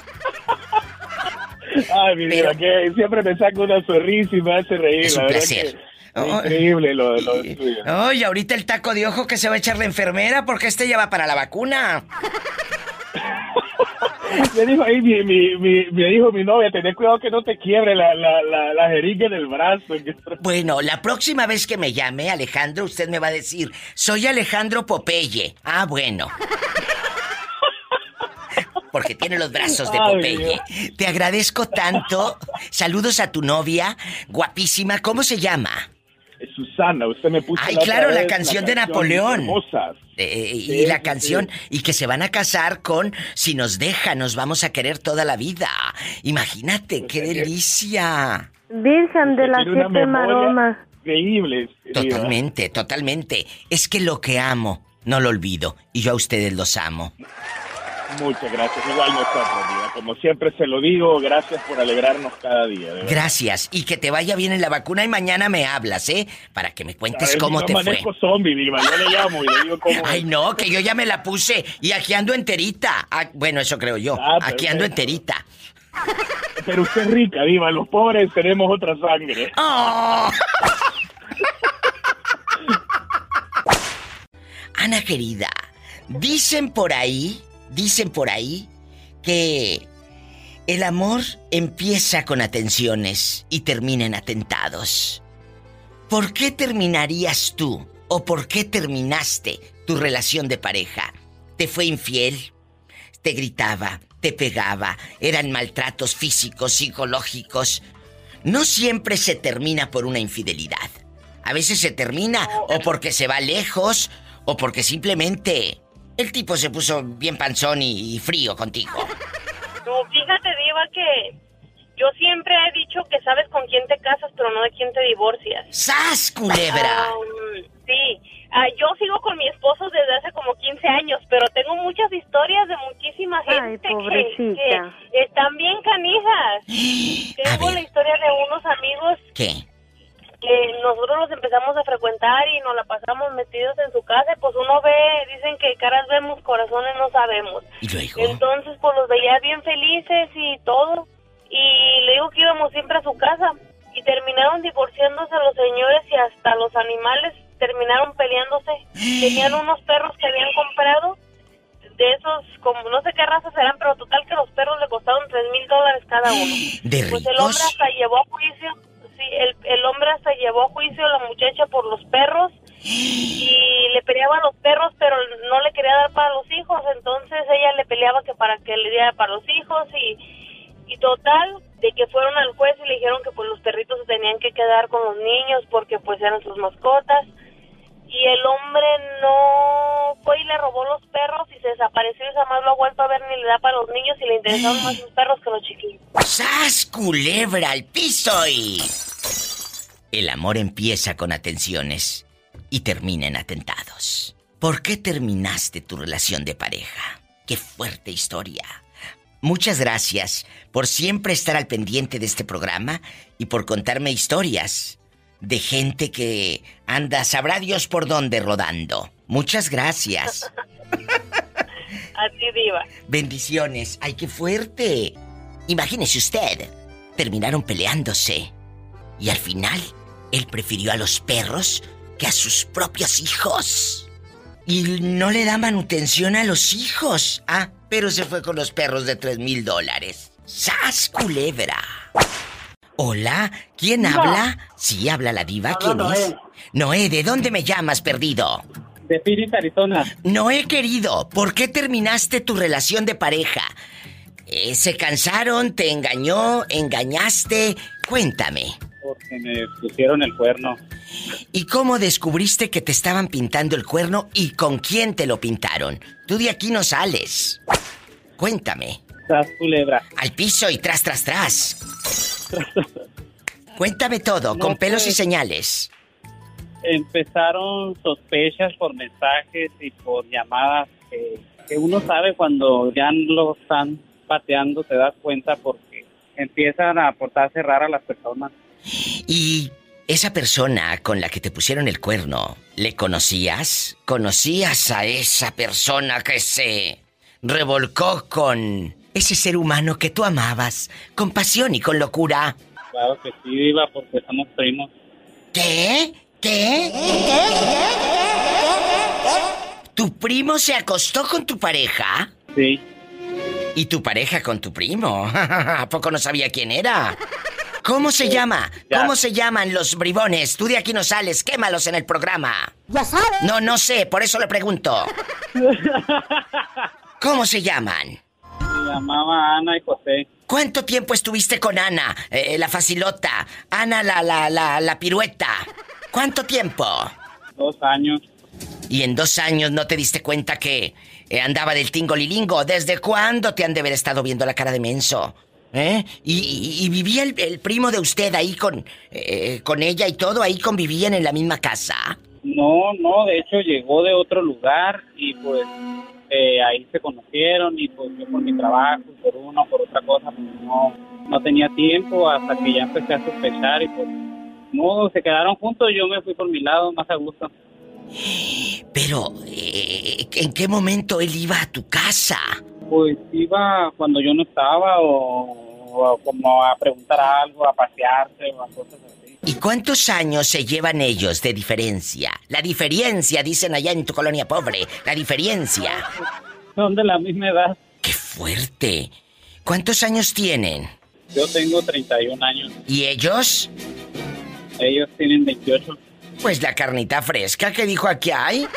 Ay, mi vida, que siempre me saca una sonrisa y me hace reír. Es la un verdad placer. que increíble lo, lo tuyo. Ay, ahorita el taco de ojo que se va a echar la enfermera porque este ya va para la vacuna. [LAUGHS] [LAUGHS] Me dijo ahí mi, mi, mi, me dijo mi novia, tenés cuidado que no te quiebre la, la, la, la jeringa del brazo. [LAUGHS] Bueno, la próxima vez que me llame Alejandro, usted me va a decir, soy Alejandro Popeye. Ah, bueno. [LAUGHS] Porque tiene los brazos de Ay, Popeye. Te agradezco tanto. Saludos a tu novia, guapísima. ¿Cómo se llama? Susana, usted me puso Ay, la claro, la canción de Napoleón. Hermosas. Eh, y Sí, la sí, canción, y que se van a casar con Si nos deja, nos vamos a querer toda la vida. Imagínate, qué delicia. Virgen de las siete maromas. Increíble. Totalmente, totalmente. Es que lo que amo, no lo olvido. Y yo a ustedes los amo. Muchas gracias. Igual nosotros, vida. Como siempre se lo digo, gracias por alegrarnos cada día. Gracias. Y que te vaya bien en la vacuna y mañana me hablas, ¿eh? Para que me cuentes cómo te fue. zombie, diva. Yo le llamo y le digo cómo... Ay, no, que yo ya me la puse y aquí ando enterita. Ah, bueno, eso creo yo. Ah, aquí ando enterita. Pero usted es rica, diva. Los pobres tenemos otra sangre. [LAUGHS] Oh. Ana querida, dicen por ahí, dicen por ahí que el amor empieza con atenciones y termina en atentados. ¿Por qué terminarías tú o por qué terminaste tu relación de pareja? ¿Te fue infiel? ¿Te gritaba? ¿Te pegaba? ¿Eran maltratos físicos, psicológicos? No siempre se termina por una infidelidad. A veces se termina o porque se va lejos o porque simplemente el tipo se puso bien panzón y, y frío contigo. No, fíjate, Diva, que yo siempre he dicho que sabes con quién te casas, pero no de quién te divorcias. ¡Sas, culebra! Um, sí, Ah, yo sigo con mi esposo desde hace como 15 años, pero tengo muchas historias de muchísima gente que están bien canijas. [GASPS] Tengo la historia de unos amigos ¿Qué? Que nosotros los empezamos a frecuentar y nos la pasamos metidos en su casa, y pues uno ve, dicen que caras vemos, corazones no sabemos. ¿Y luego? Entonces, pues los veía bien felices y todo. Y le digo que íbamos siempre a su casa. Y terminaron divorciándose los señores y hasta los animales terminaron peleándose. [GASPS] Tenían unos perros que habían comprado. De esos, como no sé qué razas eran, pero total que los perros le costaron tres mil dólares cada uno. [GASPS] ¿De Pues el hombre hasta llevó a juicio, sí, el, el hombre hasta llevó a juicio a la muchacha por los perros y le peleaba a los perros, pero no le quería dar para los hijos, entonces ella le peleaba que para que le diera para los hijos y, y total, de que fueron al juez y le dijeron que pues los perritos se tenían que quedar con los niños porque pues eran sus mascotas y el hombre no fue y le robó los perros y se desapareció y jamás lo ha vuelto a ver ni le da para los niños y le interesaron más los perros que los chiquillos. ¡Sas, culebra al piso y... El amor empieza con atenciones y termina en atentados. ¿Por qué terminaste tu relación de pareja? ¡Qué fuerte historia! Muchas gracias por siempre estar al pendiente de este programa y por contarme historias de gente que anda, sabrá Dios por dónde rodando. Muchas gracias. [LAUGHS] A ti, Diva. Bendiciones. ¡Ay, qué fuerte! Imagínese usted. Terminaron peleándose. Y al final, él prefirió a los perros que a sus propios hijos. Y no le da manutención a los hijos. Ah, pero se fue con los perros de tres mil dólares. ¡Sas, culebra! Hola, ¿quién habla? Sí, habla la diva. ¿Quién es? Noé. Noé, ¿de dónde me llamas, perdido? De Phoenix, Arizona. Noé, querido, ¿por qué terminaste tu relación de pareja? Eh, ¿Se cansaron? ¿Te engañó? ¿Engañaste? Cuéntame. Porque me pusieron el cuerno. ¿Y cómo descubriste que te estaban pintando el cuerno y con quién te lo pintaron? Tú de aquí no sales. Cuéntame. Tras culebra. Al piso y tras, tras, tras. [LAUGHS] Cuéntame todo, No, con pelos y pues. señales. Empezaron sospechas por mensajes y por llamadas que, que uno sabe cuando ya lo están pateando, te das cuenta porque empiezan a portarse raras las personas. Y esa persona con la que te pusieron el cuerno, ¿le conocías? ¿Conocías a esa persona que se revolcó con ese ser humano que tú amabas, con pasión y con locura? Claro que sí, Diva, porque somos primos. ¿Qué? ¿Qué? ¿Tu primo se acostó con tu pareja? Sí. ¿Y tu pareja con tu primo? [LAUGHS] ¿A poco no sabía quién era? ¿Cómo se llama? Ya. ¿Cómo se llaman los bribones? Tú de aquí no sales, quémalos en el programa. Ya sabes. No, no sé, por eso le pregunto. [LAUGHS] ¿Cómo se llaman? Llamaba Ana y José. ¿Cuánto tiempo estuviste con Ana, eh, la facilota? Ana, la, la, la, la pirueta. ¿Cuánto tiempo? Dos años. Y en dos años no te diste cuenta que eh, andaba del tingolilingo. ¿Desde cuándo te han de haber estado viendo la cara de menso? ¿Eh? Y, y- y vivía el, el primo de usted ahí con, eh, con ella y todo, ahí convivían en la misma casa. No, no, de hecho llegó de otro lugar y pues eh, ahí se conocieron y pues yo por mi trabajo, por uno, por otra cosa, pues no, no tenía tiempo hasta que ya empecé a sospechar y pues no, se quedaron juntos y yo me fui por mi lado más a gusto. Pero, eh, ¿en qué momento él iba a tu casa? Pues iba cuando yo no estaba o, o como a preguntar algo, a pasearse o a cosas así. ¿Y cuántos años se llevan ellos de diferencia? La diferencia, dicen allá en tu colonia pobre. La diferencia. Son de la misma edad. ¡Qué fuerte! ¿Cuántos años tienen? Yo tengo 31 años, ¿Y ellos? ellos tienen 28. Pues la carnita fresca que dijo aquí hay.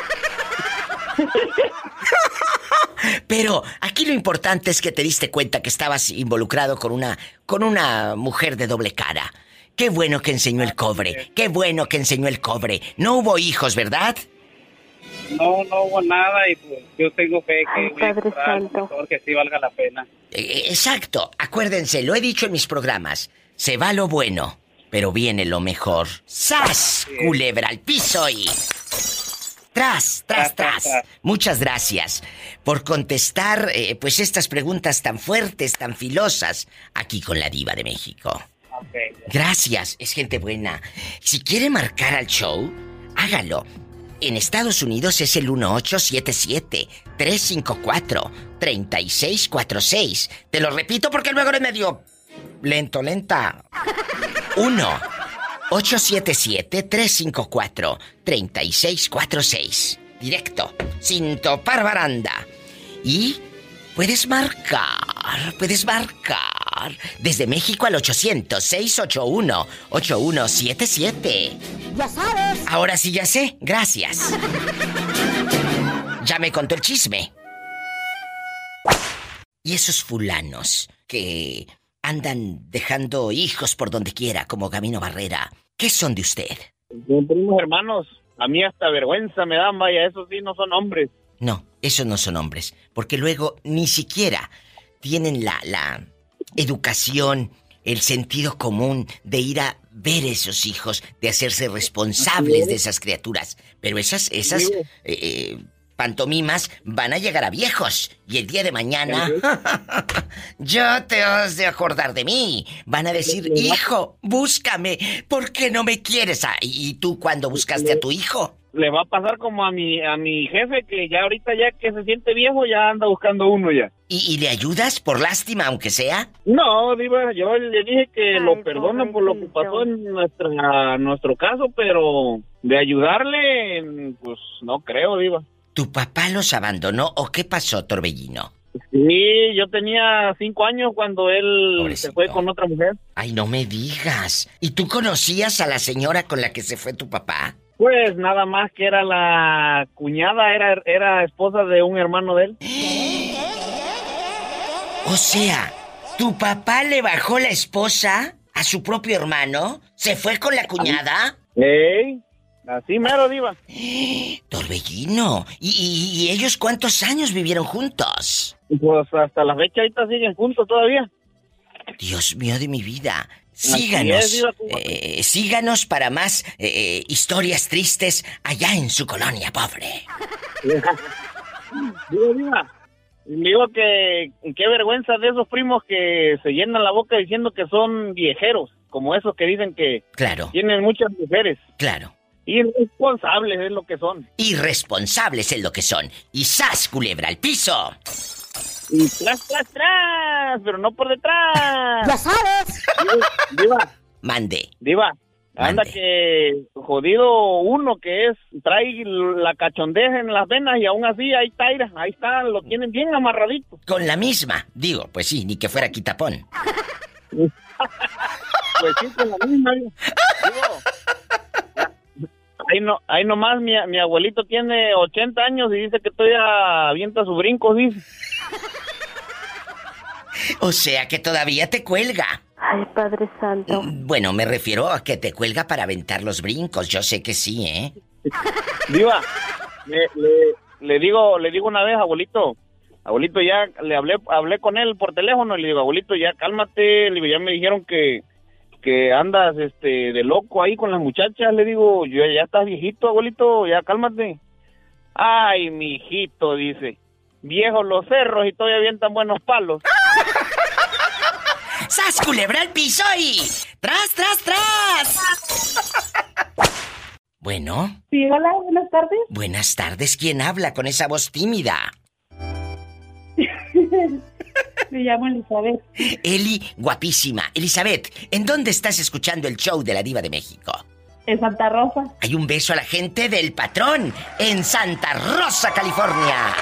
[LAUGHS] Pero aquí lo importante es que te diste cuenta que estabas involucrado con una con una mujer de doble cara. Qué bueno que enseñó el cobre. Qué bueno que enseñó el cobre. No hubo hijos, ¿verdad? No, no hubo nada y pues yo tengo fe que Ay, voy a Padre Santo. mejor que sí valga la pena. Eh, Exacto. Acuérdense, lo he dicho en mis programas. Se va lo bueno, pero viene lo mejor. ¡Sas! Culebra al piso y... Tras, tras, tras. Muchas gracias por contestar eh, pues estas preguntas tan fuertes, tan filosas, aquí con la diva de México. Gracias, es gente buena. Si quiere marcar al show, hágalo. En Estados Unidos es el 1877-354-3646. Te lo repito porque luego eres medio lento, lenta. 1-877-354-3646. Directo, sin topar baranda. Y puedes marcar, puedes marcar desde México al 800-681-8177. Ya sabes. Ahora sí ya sé, gracias. [LAUGHS] Ya me contó el chisme. Y esos fulanos que andan dejando hijos por donde quiera, como Gamino Barrera, ¿qué son de usted? Son primos hermanos. A mí hasta vergüenza me dan, vaya, esos sí no son hombres. No, esos no son hombres, porque luego ni siquiera tienen la, la educación, el sentido común de ir a ver esos hijos, de hacerse responsables de esas criaturas. Pero esas, esas eh, eh, pantomimas van a llegar a viejos y el día de mañana [LAUGHS] ya te has de acordar de mí. Van a decir, hijo, búscame, ¿por qué no me quieres? Ah, ¿Y tú cuando buscaste a tu hijo? Le va a pasar como a mi a mi jefe que ya ahorita ya que se siente viejo ya anda buscando uno ya. ¿Y, y le ayudas por lástima, aunque sea? No, Diva, yo le dije que lo perdono por lo que pasó en nuestra nuestro caso, pero de ayudarle, pues no creo, Diva. ¿Tu papá los abandonó o qué pasó, Torbellino? Sí, yo tenía cinco años cuando él se fue con otra mujer. Ay, no me digas. ¿Y tú conocías a la señora con la que se fue tu papá? Pues nada más que era la cuñada, era, era esposa de un hermano de él. O sea, ¿tu papá le bajó la esposa a su propio hermano? ¿Se fue con la cuñada? ¡Ey! Así mero, Diva. Torbellino. ¿Y, y- y ellos cuántos años vivieron juntos? Pues hasta la fecha ahorita siguen juntos todavía. Dios mío de mi vida. Síganos. eh, síganos para más eh, historias tristes allá en su colonia, pobre. [LAUGHS] Digo, Diva, digo que qué vergüenza de esos primos que se llenan la boca diciendo que son viejeros, como esos que dicen que Claro, tienen muchas mujeres. claro. Irresponsables es lo que son. Irresponsables es lo que son. Y ¡zas, culebra al piso! Y tras, tras, tras, pero no por detrás. Ya sabes. Diva, Mande. Diva, anda que jodido uno que es, trae la cachondeja en las venas y aún así ahí está, ahí está, lo tienen bien amarradito. Con la misma. Digo, pues sí, ni que fuera quitapón. [LAUGHS] Pues sí, con la misma. Digo, [LAUGHS] ahí, no, ahí nomás mi, mi abuelito tiene 80 años y dice que todavía avienta su brinco, dice. O sea que todavía te cuelga. Ay, Padre Santo. Bueno, me refiero a que te cuelga para aventar los brincos. Yo sé que sí, ¿eh? Diva, le, le- le digo, le digo una vez, abuelito, abuelito ya le hablé, hablé con él por teléfono y le digo, abuelito ya cálmate, le digo, ya me dijeron que, que andas este de loco ahí con las muchachas, le digo, yo ya estás viejito, abuelito, ya cálmate. Ay, mi hijito, dice, viejos los cerros y todavía avientan buenos palos. [LAUGHS] ¡Sas, culebra al piso y... ¡Tras, tras, tras! [LAUGHS] Bueno, Sí, hola, buenas tardes. buenas tardes. ¿Quién habla con esa voz tímida? [LAUGHS] Me llamo Elizabeth. Eli, guapísima. Elizabeth, ¿en dónde estás escuchando el show de la Diva de México? En Santa Rosa. Hay un beso a la gente del patrón en Santa Rosa, California.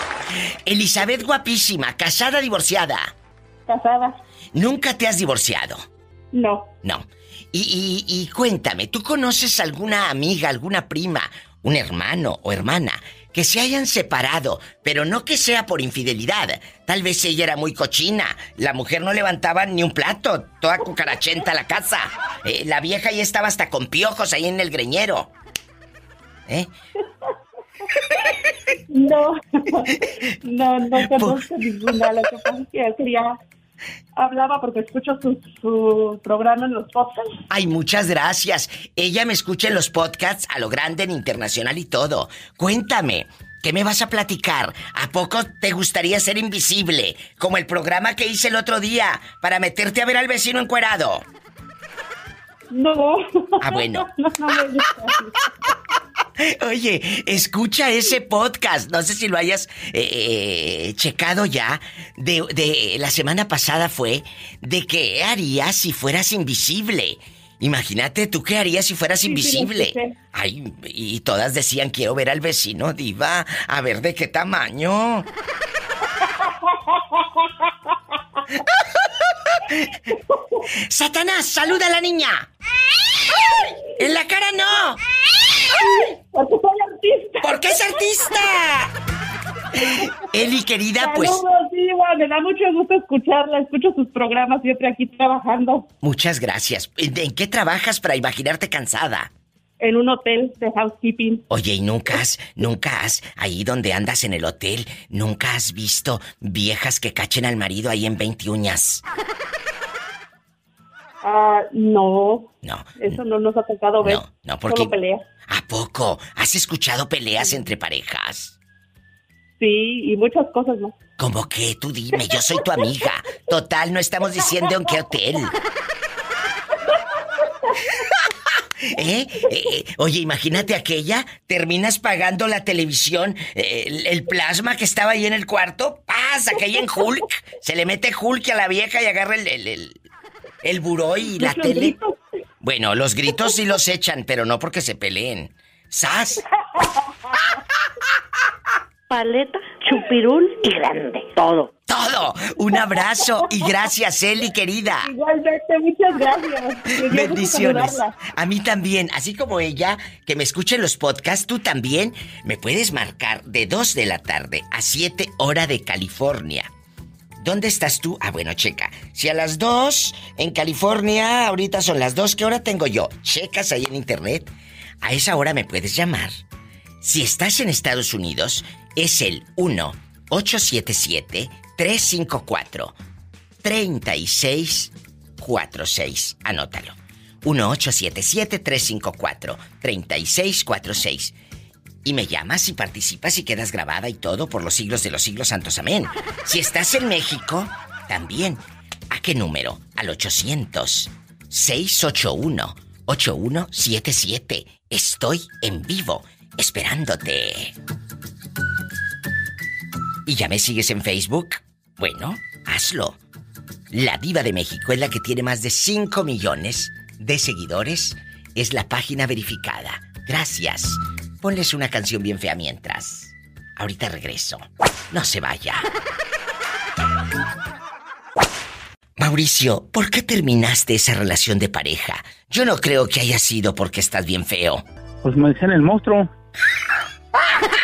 Elizabeth, guapísima, casada, divorciada. Casada. ¿Nunca te has divorciado? No. No. Y, y- y cuéntame, ¿tú conoces alguna amiga, alguna prima, un hermano o hermana que se hayan separado, pero no que sea por infidelidad? Tal vez ella era muy cochina, la mujer no levantaba ni un plato, toda cucarachenta la casa. Eh, la vieja ya estaba hasta con piojos ahí en el greñero. ¿Eh? [LAUGHS] No. [LAUGHS] No, no conozco ninguna. Lo que pasa es que quería... Hablaba porque escucho su, su programa en los podcasts. Ay, muchas gracias. Ella me escucha en los podcasts a lo grande en internacional y todo. Cuéntame, ¿qué me vas a platicar? ¿A poco te gustaría ser invisible? Como el programa que hice el otro día para meterte a ver al vecino encuerado. No. Ah, bueno. [LAUGHS] No, no me gusta. Oye, escucha ese podcast. No sé si lo hayas eh, eh, checado ya. De, de la semana pasada fue de qué harías si fueras invisible. Imagínate tú qué harías si fueras invisible. Ay, y todas decían quiero ver al vecino diva, a ver de qué tamaño. [LAUGHS] Satanás, saluda a la niña. En la cara no. Porque soy artista. ¿Por qué es artista? Eli, querida, pues Saludos, Diva. Me da mucho gusto escucharla. Escucho sus programas siempre aquí trabajando muchas gracias. ¿En qué trabajas para imaginarte cansada? en un hotel de housekeeping. Oye, ¿y nunca has, nunca has, ahí donde andas en el hotel, nunca has visto viejas que cachen al marido ahí en 20 uñas? Ah, no. No. Eso no nos ha tocado ver. No, no, porque- Solo peleas. ¿A poco? ¿Has escuchado peleas entre parejas? Sí, y muchas cosas más. Como que tú dime, yo soy tu amiga. Total, no estamos diciendo en qué hotel. [LAUGHS] ¿Eh? Eh, Oye, imagínate aquella, terminas pagando la televisión, eh, el, el plasma que estaba ahí en el cuarto, pasa aquella en Hulk, se le mete Hulk a la vieja y agarra el, el, el, buró y la tele. gritos. Bueno, los gritos sí los echan, pero no porque se peleen. ¡Sas! Paleta, chupirul y grande. Todo. Todo. Un abrazo y gracias, Eli, querida. Igualmente, muchas gracias. Bendiciones. A mí también, así como ella, que me escuche los podcasts, tú también me puedes marcar de 2 de la tarde a 7 hora de California. ¿Dónde estás tú? Ah, bueno, checa. Si a las 2 en California, ahorita son las 2, ¿qué hora tengo yo? Checas ahí en internet. A esa hora me puedes llamar. Si estás en Estados Unidos, es el 1-877-354-3646. Anótalo. 1-877-354-3646. Y me llamas y participas y quedas grabada y todo por los siglos de los siglos santos. Amén. Si estás en México, también. ¿A qué número? Al 800-681-8177. Estoy en vivo, esperándote. ¿Y ya me sigues en Facebook? Bueno, hazlo. La Diva de México es la que tiene más de 5 millones de seguidores. Es la página verificada. Gracias. Ponles una canción bien fea mientras. Ahorita regreso. No se vaya. Mauricio, ¿por qué terminaste esa relación de pareja? Yo no creo que haya sido porque estás bien feo. Pues me decían el monstruo.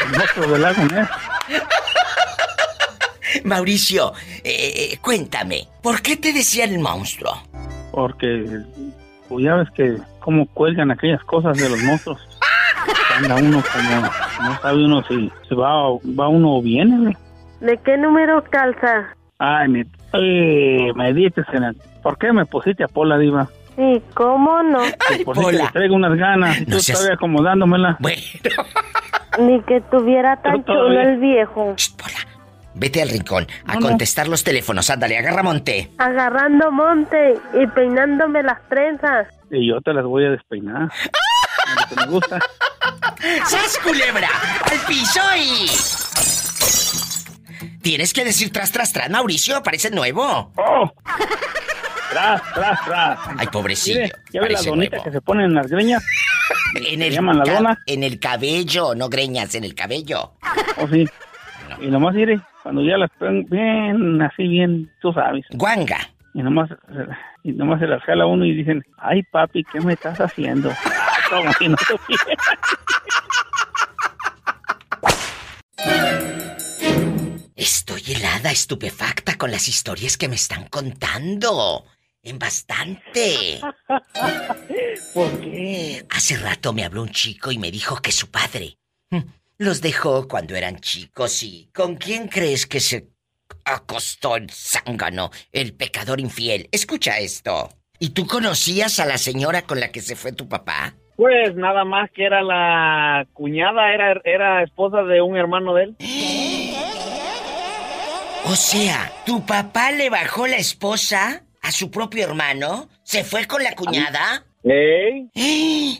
El monstruo del lago Ness. Mauricio, eh, cuéntame, ¿por qué te decían el monstruo? Porque, pues ya ves que cómo cuelgan aquellas cosas de los monstruos. Anda uno como, no sabe uno si, si va, va uno o viene. ¿De qué número calza? Ay, me, eh, me dices en el... ¿Por qué me pusiste a Pola, Diva? Sí, ¿cómo no? Por si te traigo unas ganas y tú seas- todavía acomodándomela. Ni que tuviera tan chulo el viejo. Vete al rincón a contestar los teléfonos. Ándale, agarra monte. Agarrando monte y peinándome las trenzas. Y yo te las voy a despeinar. Lo que me gusta. ¡Sas, culebra! ¡Al piso y... Tienes que decir tras, tras, tras, Mauricio, parece nuevo. ¡Oh! Tras, tras, tras. Ay, pobrecillo. Mire, ¿ya ve las parece donitas nuevo. que se ponen en las greñas? En ¿Se el, llaman la dona? en el cabello, no greñas, en el cabello. ¿O sí? Y nomás, mire, cuando ya las ponen bien, así bien, tú sabes. Guanga. Y nomás, y nomás se las jala uno y dicen, ay, papi, ¿qué me estás haciendo? Como si no. Estoy helada, estupefacta con las historias que me están contando. En bastante. ¿Por qué? Hace rato me habló un chico y me dijo que su padre mm, los dejó cuando eran chicos y ¿con quién crees que se acostó el zángano, el pecador infiel? Escucha esto. ¿Y tú conocías a la señora con la que se fue tu papá? Pues nada más que era la cuñada, era, era esposa de un hermano de él. O sea, ¿tu papá le bajó la esposa a su propio hermano? ¿Se fue con la cuñada? ¿Eh?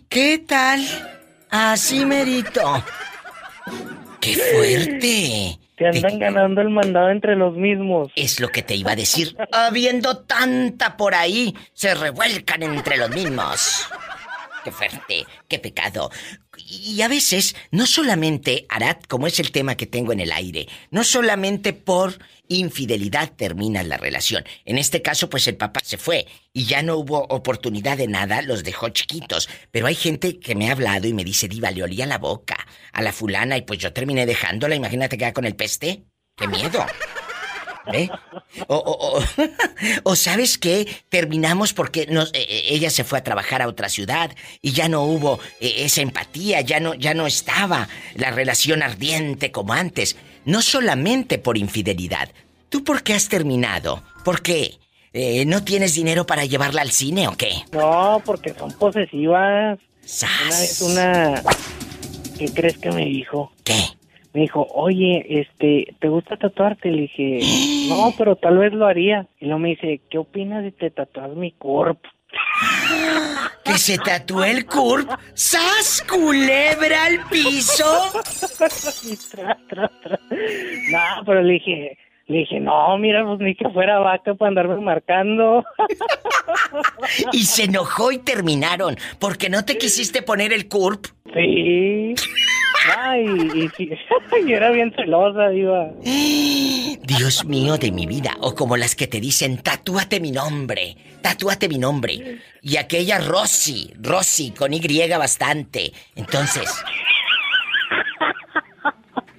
¿Qué tal? Así merito. ¡Qué fuerte! Se andan ganando el mandado entre los mismos. Es lo que te iba a decir. Habiendo tanta por ahí, se revuelcan entre los mismos. Qué fuerte, qué pecado. Y a veces, no solamente, Arad, como es el tema que tengo en el aire, no solamente por infidelidad termina la relación. En este caso, pues el papá se fue y ya no hubo oportunidad de nada, los dejó chiquitos. Pero hay gente que me ha hablado y me dice, Diva, le olía la boca a la fulana y pues yo terminé dejándola. Imagínate que con el peste. ¡Qué miedo! ¿Ve? O, o- o- [LAUGHS] o sabes qué, terminamos porque nos- eh, eh, ella se fue a trabajar a otra ciudad y ya no hubo eh, esa empatía, ya no, ya no estaba la relación ardiente como antes. No solamente por infidelidad. ¿Tú por qué has terminado? ¿Por qué? Eh, ¿No tienes dinero para llevarla al cine o qué? No, porque son posesivas. Una vez una... ¿Qué crees que me dijo? ¿Qué? Me dijo, oye, este, ¿te gusta tatuarte? Le dije, [GASPS] no, pero tal vez lo haría. Y luego me dice, ¿qué opinas si te tatuas mi cuerpo? [LAUGHS] Que se tatuó el curp. ¡Sas, culebra al piso! [LAUGHS] No, pero le dije, le dije, no, mira, pues ni que fuera vaca para andarme marcando. [LAUGHS] Y se enojó y terminaron. Porque no te quisiste poner el curp. Sí. Ay, y, [LAUGHS] era bien celosa, iba. Dios mío de mi vida. O como las que te dicen, tatúate mi nombre. Tatúate mi nombre. Y aquella Rosy. Rosy con Y bastante. Entonces.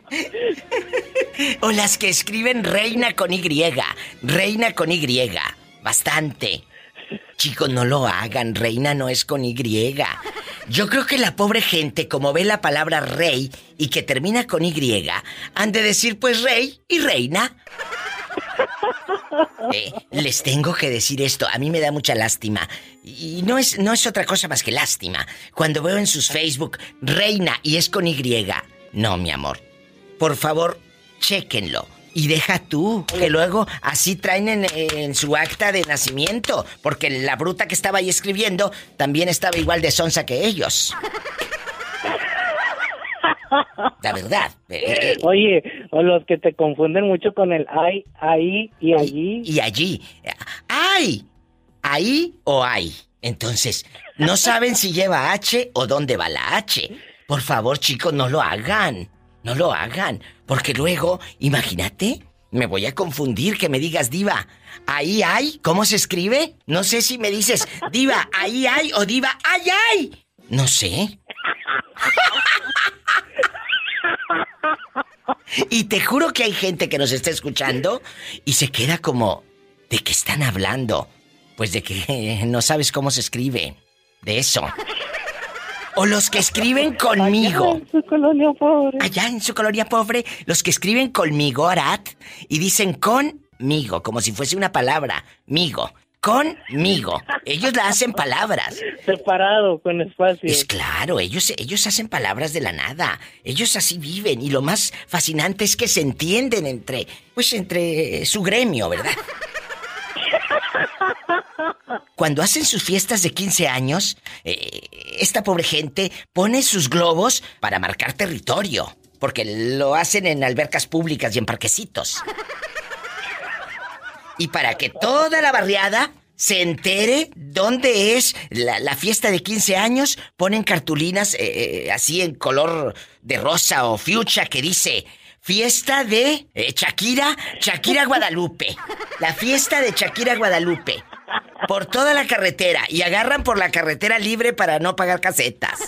[LAUGHS] O las que escriben reina con Y. Reina con Y. Bastante. Chicos, no lo hagan. Reina no es con Y. Yo creo que la pobre gente, como ve la palabra rey y que termina con Y, han de decir pues rey y reina. Eh, les tengo que decir esto, a mí me da mucha lástima. Y no es, no es otra cosa más que lástima. Cuando veo en sus Facebook reina y es con Y. No, mi amor. Por favor, chéquenlo. Y deja tú, que luego así traen en, en su acta de nacimiento. Porque la bruta que estaba ahí escribiendo también estaba igual de sonsa que ellos. La verdad. Eh, eh, Oye, o los que te confunden mucho con el ay, ahí y allí. Y allí. ¡Ay! ¿Ahí o hay? Entonces, no saben si lleva H o dónde va la H. Por favor, chicos, no lo hagan. No lo hagan. Porque luego, imagínate, me voy a confundir que me digas diva. Ahí hay, ¿cómo se escribe? No sé si me dices diva, ahí hay o diva, ay ay. No sé. Y te juro que hay gente que nos está escuchando y se queda como, ¿de qué están hablando? Pues de que no sabes cómo se escribe. De eso. O los que escriben conmigo. Allá en su colonia pobre. Allá en su colonia pobre, los que escriben conmigo, Arat, y dicen conmigo, como si fuese una palabra. Migo. Conmigo. Ellos la hacen palabras. Separado, con espacio. Es claro, ellos, ellos hacen palabras de la nada. Ellos así viven. Y lo más fascinante es que se entienden entre, pues entre su gremio, ¿verdad? Cuando hacen sus fiestas de 15 años, eh, esta pobre gente pone sus globos para marcar territorio. Porque lo hacen en albercas públicas y en parquecitos. Y para que toda la barriada se entere dónde es la, fiesta de 15 años, ponen cartulinas eh, eh, así en color de rosa o fuchsia que dice Fiesta de Shakira, Shakira Guadalupe. La fiesta de Shakira Guadalupe. Por toda la carretera. Y agarran por la carretera libre para no pagar casetas.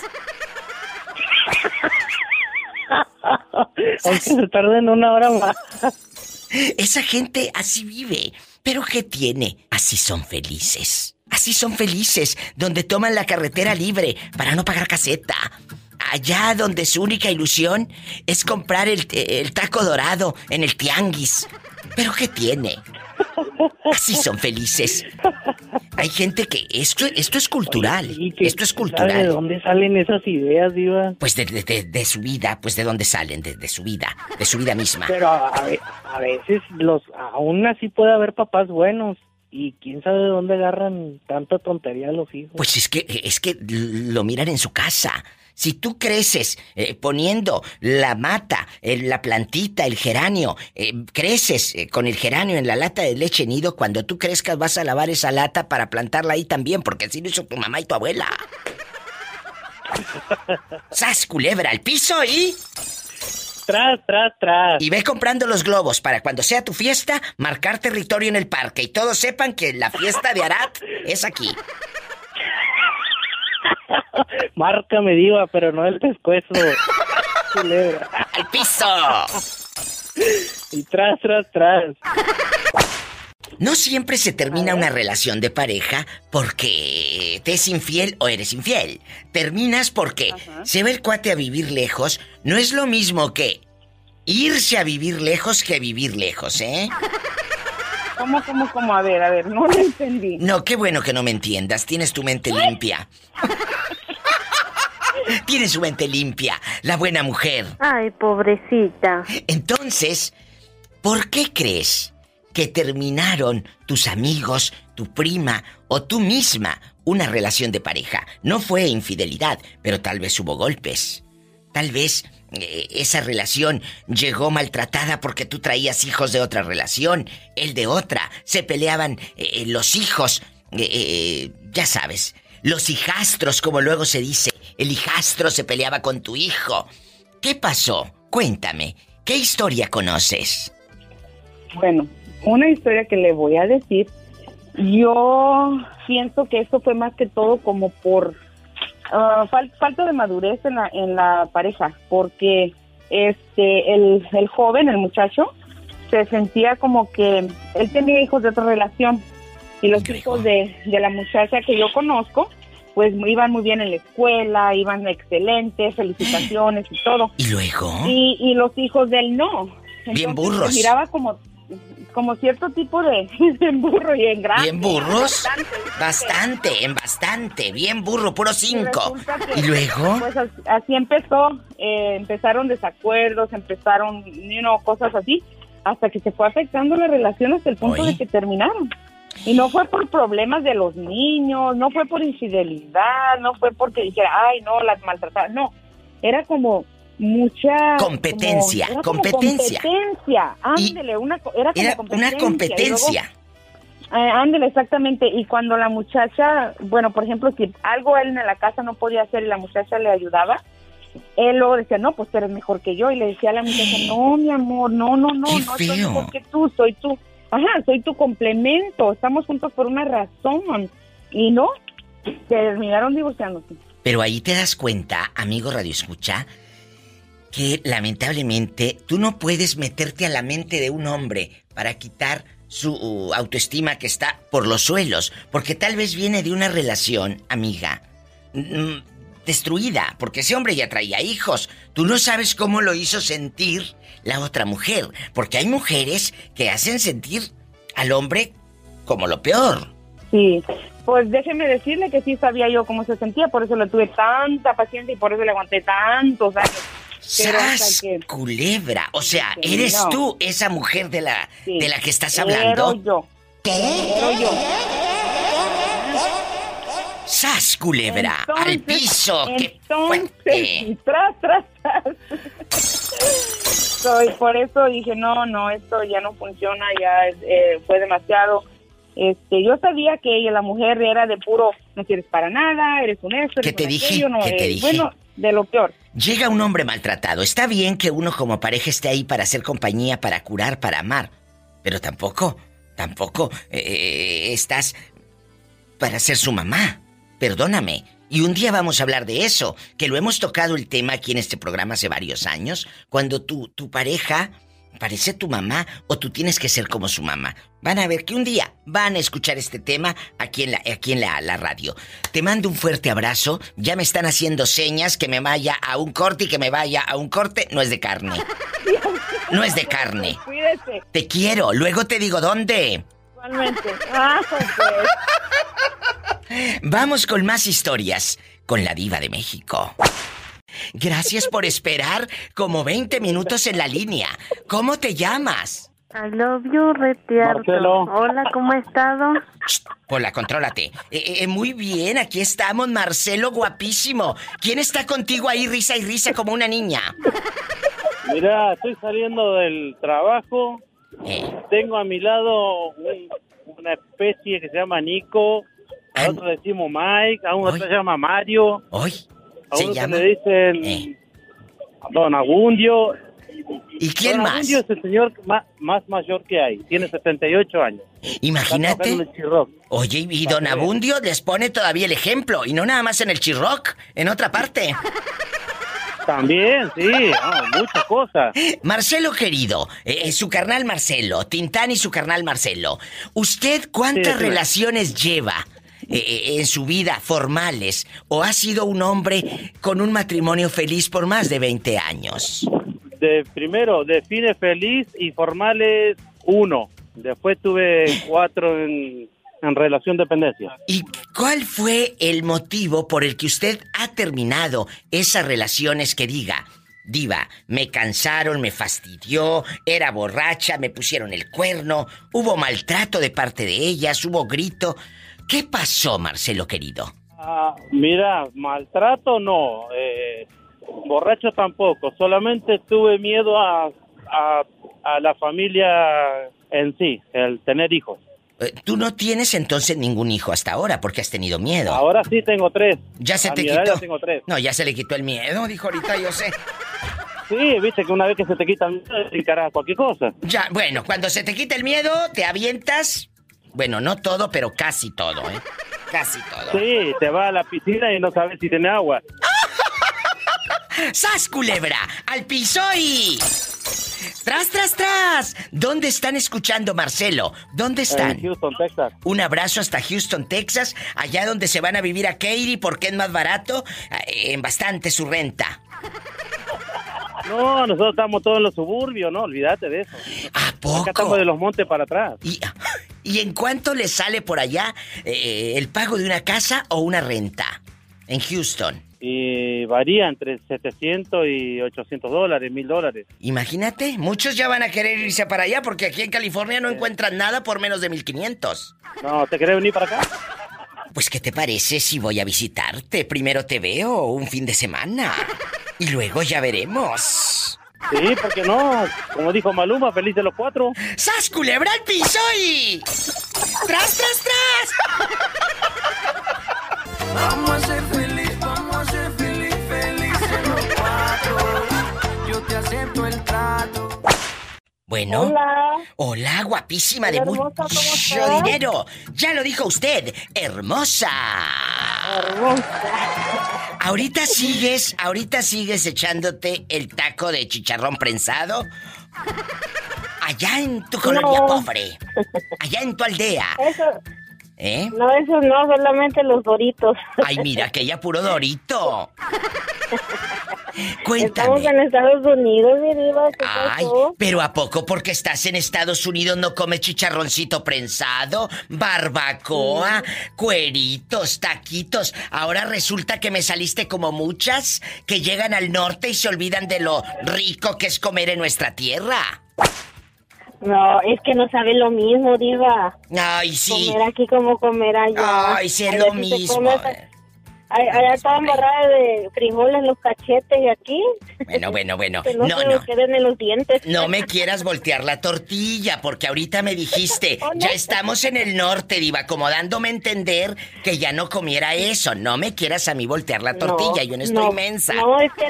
Aunque se tarden una hora más. Esa gente así vive. Pero ¿qué tiene? Así son felices. Así son felices, donde toman la carretera libre para no pagar caseta. Allá donde su única ilusión es comprar el, el taco dorado en el tianguis. Pero ¿qué tiene? Así son felices. Hay gente que esto, esto es cultural. Esto es ¿Sabe de cultural. dónde salen esas ideas, Diva? Pues de, de- de- de su vida, pues de dónde salen, de, su vida, de su vida misma. Pero a, a veces los aún así puede haber papás buenos y quién sabe de dónde agarran tanta tontería a los hijos. Pues es que, es que lo miran en su casa. Si tú creces eh, poniendo la mata, eh, la plantita, el geranio, eh, creces eh, con el geranio en la lata de leche nido, cuando tú crezcas vas a lavar esa lata para plantarla ahí también, porque así lo hizo tu mamá y tu abuela. ¡Sas, culebra al piso y... Tras, tras, tras. Y ve comprando los globos para cuando sea tu fiesta, marcar territorio en el parque y todos sepan que la fiesta de Arat es aquí. [LAUGHS] Márcame, Diva, pero no el pescuezo. Culebra. ¡Al piso! Y tras, tras, tras. No siempre se termina una relación de pareja porque te es infiel o eres infiel. Terminas porque se va el cuate a vivir lejos. No es lo mismo que irse a vivir lejos que vivir lejos, ¿eh? ¿Cómo, cómo, cómo? A ver, a ver, no lo entendí. No, qué bueno que no me entiendas. Tienes tu mente limpia. Tienes su mente limpia, la buena mujer. Ay, pobrecita. Entonces, ¿por qué crees que terminaron tus amigos, tu prima o tú misma una relación de pareja. No fue infidelidad, pero tal vez hubo golpes. Tal vez eh, esa relación llegó maltratada porque tú traías hijos de otra relación, él de otra. Se peleaban eh, los hijos, eh, eh, ya sabes, los hijastros, como luego se dice. El hijastro se peleaba con tu hijo. ¿Qué pasó? Cuéntame, ¿qué historia conoces? Bueno, una historia que le voy a decir, yo pienso que eso fue más que todo como por fal- falta de madurez en la, en la pareja, porque este el, el joven, el muchacho, se sentía como que él tenía hijos de otra relación y los hijos de, de la muchacha que yo conozco, pues iban muy bien en la escuela, iban excelentes, felicitaciones y todo. ¿Y luego? Y, y los hijos de él no. Bien Entonces, burros. se miraba como, como cierto tipo [LAUGHS] de, burro y en grande. ¿Bien burros? Bastante, en bastante. Bien burro, puro cinco. ¿Y luego? Pues as- así empezó, eh, empezaron desacuerdos, empezaron, you know, cosas así, hasta que se fue afectando la relación hasta el punto de que terminaron. Y no fue por problemas de los niños, no fue por infidelidad, no fue porque dijera, ay, no, las maltratadas, no. Era como mucha... Competencia, como- competencia. competencia, ándele, una, era como Era competencia. una competencia. luego- eh, ándele, exactamente. Y cuando la muchacha, bueno, por ejemplo, si algo él en la casa no podía hacer y la muchacha le ayudaba, él luego decía, no, pues tú eres mejor que yo. Y le decía a la muchacha, no, mi amor, no, no, no, Qué no soy mejor que tú, soy tú. Ajá, soy tu complemento, estamos juntos por una razón. Y no, terminaron divorciándose. Pero ahí te das cuenta, amigo Radio Escucha, que lamentablemente tú no puedes meterte a la mente de un hombre para quitar su uh, autoestima que está por los suelos, porque tal vez viene de una relación, amiga, mm, destruida, porque ese hombre ya traía hijos. Tú no sabes cómo lo hizo sentir la otra mujer, porque hay mujeres que hacen sentir al hombre como lo peor. Sí, pues déjeme decirle que sí sabía yo cómo se sentía, por eso le tuve tanta paciencia y por eso le aguanté tantos años. Pero hasta ¡Sas! que- Culebra. O sea, Sí, eres no. tú esa mujer de la, Sí. de la que estás hablando. yo. Era yo. ¡Sas, culebra! ¡Al Entonces- piso! ¡Qué Entonces, fuerte! y tras, tras, tras. Soy, por eso dije, no, no, esto ya no funciona, ya eh, fue demasiado. Este, yo sabía que ella, la mujer, era de puro, no sirves para nada, eres un esto, ¿Qué te un dije? aquello, no, ¿Qué te eh, dije? Bueno, de lo peor. Llega un hombre maltratado. Está bien que uno como pareja esté ahí para hacer compañía, para curar, para amar. Pero tampoco, tampoco eh, estás para ser su mamá. Perdóname. Y un día vamos a hablar de eso, que lo hemos tocado el tema aquí en este programa hace varios años, cuando tu, tu pareja parece tu mamá o tú tienes que ser como su mamá. Van a ver que un día van a escuchar este tema aquí en la, aquí en la, la radio. Te mando un fuerte abrazo. Ya me están haciendo señas que me vaya a un corte y que me vaya a un corte. No es de carne. [LAUGHS] No es de carne. Te quiero. Luego te digo dónde. Igualmente. Ah, pues. Vamos con más historias con la diva de México. Gracias por esperar como 20 minutos en la línea. ¿Cómo te llamas? I love you. Marcelo. Hola, ¿cómo ha estado? Hola, contrólate. Eh, eh, muy bien, aquí estamos, Marcelo, guapísimo. ¿Quién está contigo ahí, risa y risa como una niña? Mira, estoy saliendo del trabajo. Tengo a mi lado un- una especie que se llama Nico. A otro le decimos Mike. A uno se llama Mario. Hoy. A se uno se llama- le dicen Don Abundio. ¿Y quién Don más? Abundio es el señor más, más mayor que hay. Tiene 78 años. Está Imagínate. trabajando en el Chirroc. Oye, y Don Abundio les pone todavía el ejemplo, y no nada más en el Chirroc, en otra parte. [LAUGHS] También, sí, no, muchas cosas. Marcelo querido, eh, eh, su carnal Marcelo, Tintán y su carnal Marcelo, ¿usted cuántas Sí, sí. relaciones lleva eh, eh, en su vida formales o ha sido un hombre con un matrimonio feliz por más de 20 años? De, primero, define feliz y formales uno. Después tuve cuatro en, en relación dependencia. ¿Y cuál fue el motivo por el que usted ha terminado esas relaciones que diga, Diva, me cansaron, me fastidió, era borracha, me pusieron el cuerno, hubo maltrato de parte de ellas, hubo grito. ¿Qué pasó, Marcelo querido? Ah, mira, maltrato no, eh, borracho tampoco, solamente tuve miedo a, a, a la familia en sí, el tener hijos. Eh, Tú no tienes entonces ningún hijo hasta ahora porque has tenido miedo. Ahora sí tengo tres. ¿Ya se A te mi edad quitó? ya tengo tres. No, ya se le quitó el miedo, dijo ahorita, yo sé. Sí, viste que una vez que se te quita el miedo, te encaras cualquier cosa. Ya, bueno, cuando se te quita el miedo, te avientas. Bueno, no todo, pero casi todo, ¿eh? Casi todo. Sí, te vas a la piscina y no sabes si tiene agua. [LAUGHS] ¡Sas, culebra! ¡Al piso y... ¡Tras, tras, tras! ¿Dónde están escuchando, Marcelo? ¿Dónde están? En Houston, Texas. Un abrazo hasta Houston, Texas, allá donde se van a vivir a Katy porque es más barato, eh, en bastante su renta. No, nosotros estamos todos en los suburbios, no, olvídate de eso. ¿A poco? Acá estamos de los montes para atrás. ¿Y, ¿Y en cuánto le sale por allá eh, el pago de una casa o una renta? En Houston. Y varía entre 700 y 800 dólares, 1000 dólares. Imagínate, muchos ya van a querer irse para allá porque aquí en California no encuentran nada por menos de 1500. No, ¿te querés venir para acá? Pues, ¿qué te parece si voy a visitarte? Primero te veo un fin de semana. Y luego ya veremos. Sí, porque no, como dijo Maluma, feliz de los cuatro. ¡Sas, culebra al piso y... ¡Tras, tras, tras! Vamos a ser Bueno. Hola. Hola, guapísima de Hola, hermosa, ¿cómo mucho dinero. Ya lo dijo usted, hermosa. Hermosa. Ahorita [LAUGHS] sigues, ahorita sigues echándote el taco de chicharrón prensado. Allá en tu colonia No. pobre. Allá en tu aldea. Eso, ¿Eh? no, eso no, solamente los doritos. Ay, mira, aquella puro dorito. [LAUGHS] Estamos Cuéntame. en Estados Unidos, mi diva, ¿qué Ay, pasó? pero ¿a poco porque estás en Estados Unidos no comes chicharroncito prensado, barbacoa, cueritos, taquitos? Ahora resulta que me saliste como muchas que llegan al norte y se olvidan de lo rico que es comer en nuestra tierra. No, es que no sabe lo mismo, diva. Ay, sí. Comer aquí como comer allá. Ay, sí, es lo mismo. esa- Ay- Allá estaban barradas de frijoles los cachetes y aquí. Bueno, bueno, bueno. Que no, No, se no. queden en los dientes. No me quieras voltear la tortilla, porque ahorita me dijiste, [LAUGHS] Oh, no. ya estamos en el norte, Diva, como dándome a entender que ya no comiera eso. No me quieras a mí voltear la tortilla, yo no estoy mensa. No, es que.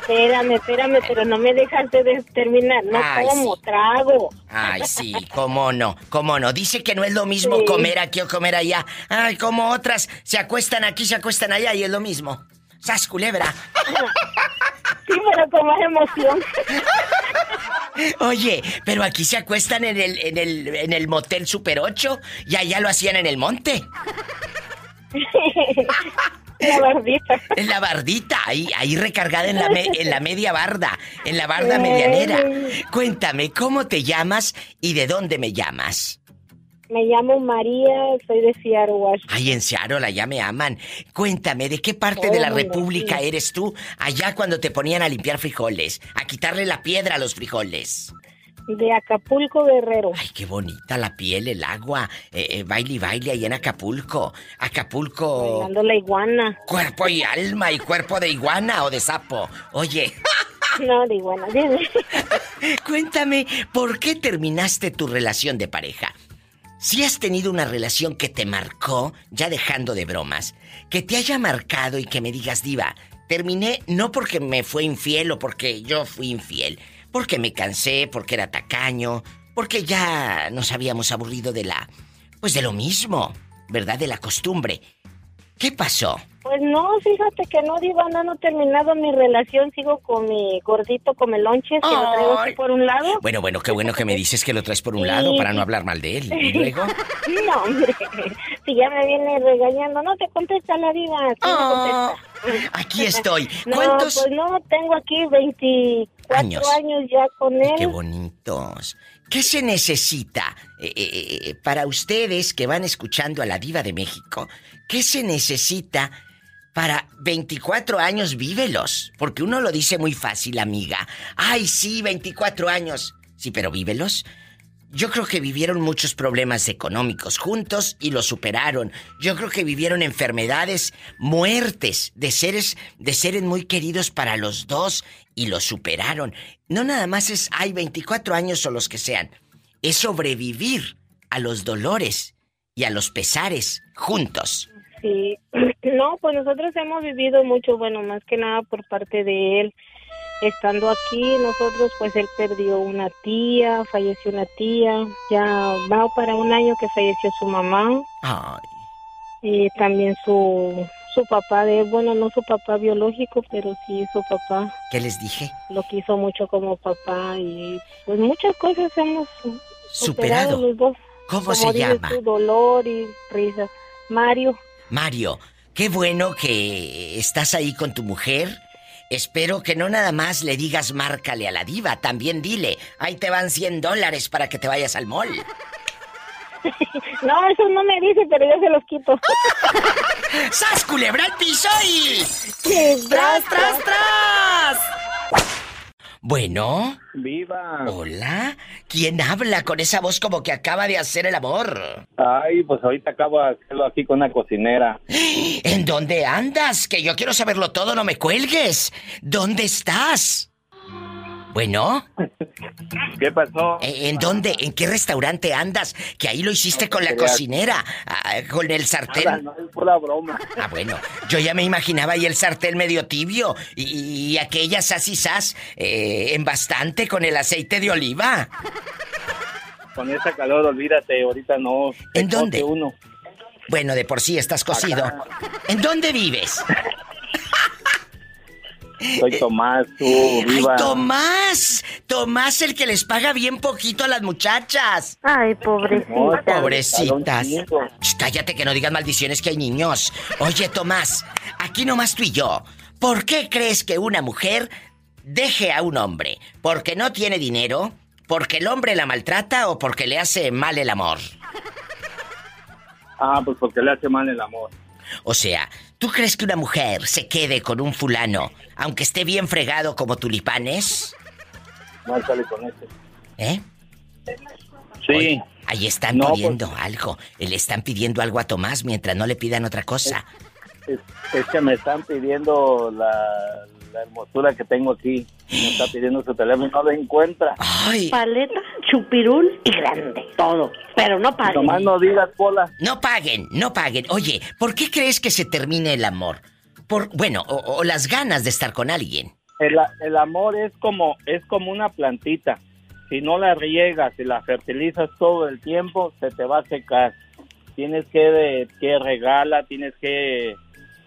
Espérame, espérame, pero no me dejas de terminar. No Ay, como, trago. Ay, sí, cómo no, cómo no. Dice que no es lo mismo Sí. comer aquí o comer allá. Ay, como otras se acuestan aquí, se acuestan allá y es lo mismo. ¡Sas, culebra! Sí, pero con más emoción. Oye, pero aquí se acuestan en el, en el, en el motel Super 8 y allá lo hacían en el monte. [LAUGHS] La bardita. En la bardita, ahí, ahí recargada en la, me- en la media barda, en la barda medianera. Cuéntame, ¿cómo te llamas y de dónde me llamas? Me llamo María, soy de Seattle, Washington. Ay, en Seattle, allá me aman. Cuéntame, ¿de qué parte Oh, de la República sí. eres tú? Allá cuando te ponían a limpiar frijoles, a quitarle la piedra a los frijoles. De Acapulco, Guerrero. Ay, qué bonita la piel, el agua. Eh, eh, baile y baile ahí en Acapulco. Acapulco. Bailando la iguana. Cuerpo y alma y cuerpo de iguana o de sapo. Oye, [LAUGHS] No, de iguana, dime. [LAUGHS] cuéntame, ¿por qué terminaste tu relación de pareja? Si has tenido una relación que te marcó, ya dejando de bromas, que te haya marcado y que me digas, diva, terminé no porque me fue infiel o porque yo fui infiel, porque me cansé, porque era tacaño, porque ya nos habíamos aburrido de la... pues de lo mismo, ¿verdad? De la costumbre. ¿Qué pasó? Pues no, fíjate que no, Diva, no, no he terminado mi relación. Sigo con mi gordito comelonches que lo traigo aquí por un lado. Bueno, bueno, qué bueno que me dices que lo traes por un lado para no hablar mal de él. ¿Y luego? [LAUGHS] No, hombre, si ya me viene regañando, no te contesta la Diva. Oh. Aquí estoy. [LAUGHS] No, ¿Cuántos pues no, tengo aquí 24 Años. años, ya con él. Qué bonitos. ¿Qué se necesita eh, eh, eh, para ustedes que van escuchando a la diva de México? ¿Qué se necesita para 24 años vívelos. Porque uno lo dice muy fácil, amiga. Ay, sí, 24 años. Sí, pero vívelos. Yo creo que vivieron muchos problemas económicos juntos y lo superaron. Yo creo que vivieron enfermedades, muertes de seres, de seres muy queridos para los dos y lo superaron. No nada más es, hay 24 años o los que sean. Es sobrevivir a los dolores y a los pesares juntos. Sí, [CLEARS THROAT] no, pues nosotros hemos vivido mucho, bueno, más que nada por parte de él. Estando aquí, nosotros, pues él perdió una tía, falleció una tía, ya va para un año que falleció su mamá. Ay. Y también su, su papá de él, bueno, no su papá biológico, pero sí su papá. ¿Qué les dije? Lo quiso mucho como papá y pues muchas cosas hemos Superado. los dos. ¿Cómo Como se dices llama? tú, dolor y risa. Mario. Mario, qué bueno que estás ahí con tu mujer. Espero que no nada más le digas márcale a la diva, también dile, ahí te van 100 dólares para que te vayas al mall. [LAUGHS] No, eso no me dice, pero yo se los quito. [LAUGHS] ¡Sas, culebra al piso y... ¡Tras, tras, tras! Bueno. Viva. Hola. ¿Quién habla con esa voz como que acaba de hacer el amor? Ay, pues ahorita acabo de hacerlo aquí con una cocinera. ¿En dónde andas? Que yo quiero saberlo todo, no me cuelgues. ¿Dónde estás? Bueno. ¿Qué pasó? ¿En dónde? ¿En qué restaurante andas? Que ahí lo hiciste con la cocinera, ah, con el Nada, sartén. no es pura broma. Ah, bueno, yo ya me imaginaba ahí el sartén medio tibio y, y aquella sas y sas eh, en bastante con el aceite de oliva. Con esa calor, olvídate, ahorita no. ¿En dónde? Uno. Bueno, de por sí estás cocido. ¿En dónde vives? [LAUGHS] Soy Tomás, tú, viva. ¡Ay, Tomás! Tomás, el que les paga bien poquito a las muchachas. Ay, pobrecita. Pobrecitas. Ch, Cállate que no digas maldiciones que hay niños. Oye, Tomás, aquí nomás tú y yo. ¿Por qué crees que una mujer deje a un hombre? ¿Porque no tiene dinero? ¿Porque el hombre la maltrata o porque le hace mal el amor? Ah, pues porque le hace mal el amor. O sea, ¿tú crees que una mujer se quede con un fulano, aunque esté bien fregado como tulipanes? Márcale con este. ¿Eh? Sí. Ahí están No, pues- pidiendo algo. Le están pidiendo algo a Tomás mientras no le pidan otra cosa. Es, es que me están pidiendo la, la hermosura que tengo aquí. Me está pidiendo su teléfono y no lo encuentra. Paleta, chupirul y grande. Todo. Pero no paguen. Nomás no digas, Pola. No paguen, no paguen. Oye, ¿por qué crees que se termine el amor? Por, bueno, o, o las ganas de estar con alguien. El, el amor es como, es como una plantita. Si no la riegas y la fertilizas todo el tiempo, se te va a secar. Tienes que, de- que regarla, tienes que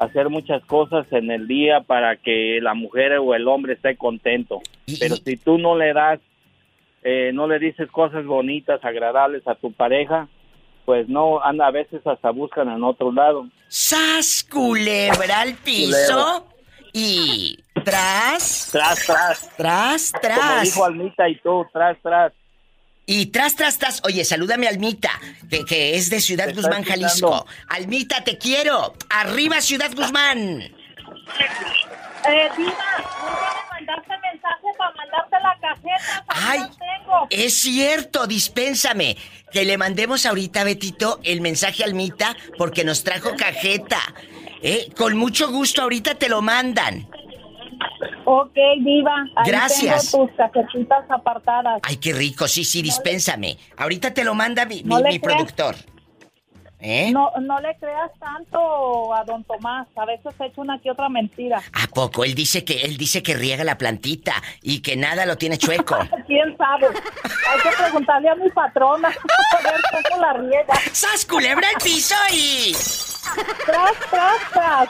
hacer muchas cosas en el día para que la mujer o el hombre esté contento. Pero si tú no le das, eh, no le dices cosas bonitas, agradables a tu pareja, pues no, anda, a veces hasta buscan en otro lado. ¡Sas, culebra al piso! Y tras, Tras, tras. tras, Como tras. dijo Almita y tú, tras, tras. Y tras, tras, tras. Oye, salúdame a Almita, que, que es de Ciudad Guzmán. Jalisco. Almita, te quiero. Arriba, Ciudad Guzmán. Eh, Diva, ¿no me mandaste mensaje para mandarte la cajeta? Ay, no tengo. es cierto, dispénsame. Que le mandemos ahorita, Betito, el mensaje a Almita porque nos trajo cajeta. ¿Eh? Con mucho gusto, ahorita te lo mandan. Ok, Diva. Ahí Gracias. Tengo tus cajetitas apartadas. Ay, qué rico, sí, sí, dispénsame. Ahorita te lo manda mi, No mi- le mi creas. productor. ¿Eh? No, no le creas tanto a don Tomás. A veces echa una que otra mentira. ¿A poco? Él dice que él dice que riega la plantita y que nada lo tiene chueco. [LAUGHS] ¿Quién sabe? Hay que preguntarle a mi patrona [LAUGHS] a ver cómo la riega. ¡Sas, culebra al piso y... Tras, tras, tras.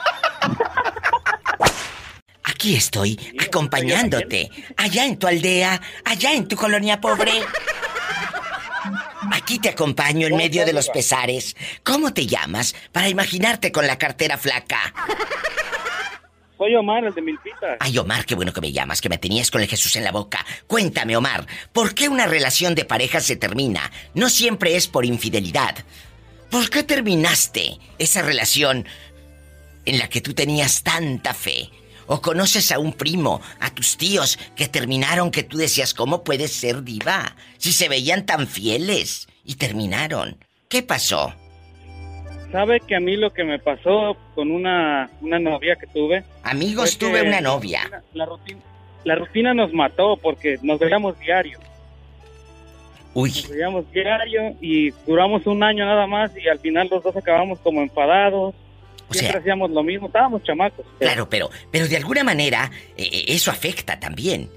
Aquí estoy, acompañándote. Allá en tu aldea, allá en tu colonia pobre. Aquí te acompaño en medio de los pesares. ¿Cómo te llamas? Para imaginarte con la cartera flaca. Soy Omar, el de Milpitas. Ay, Omar, qué bueno que me llamas, que me tenías con el Jesús en la boca. Cuéntame, Omar, ¿por qué una relación de pareja se termina? No siempre es por infidelidad. ¿Por qué terminaste esa relación en la que tú tenías tanta fe? ¿O conoces a un primo, a tus tíos que terminaron que tú decías, ¿cómo puedes ser diva? Si se veían tan fieles y terminaron. ¿Qué pasó? ¿Sabe que a mí lo que me pasó con una, una novia que tuve? Amigos, tuve una novia. La, la rutina, la rutina nos mató porque nos veíamos diario. Uy. Nos veíamos diario y duramos un año nada más y al final los dos acabamos como enfadados. Siempre hacíamos lo mismo, estábamos chamacos. Claro, pero, pero de alguna manera eh, eh, eso afecta también.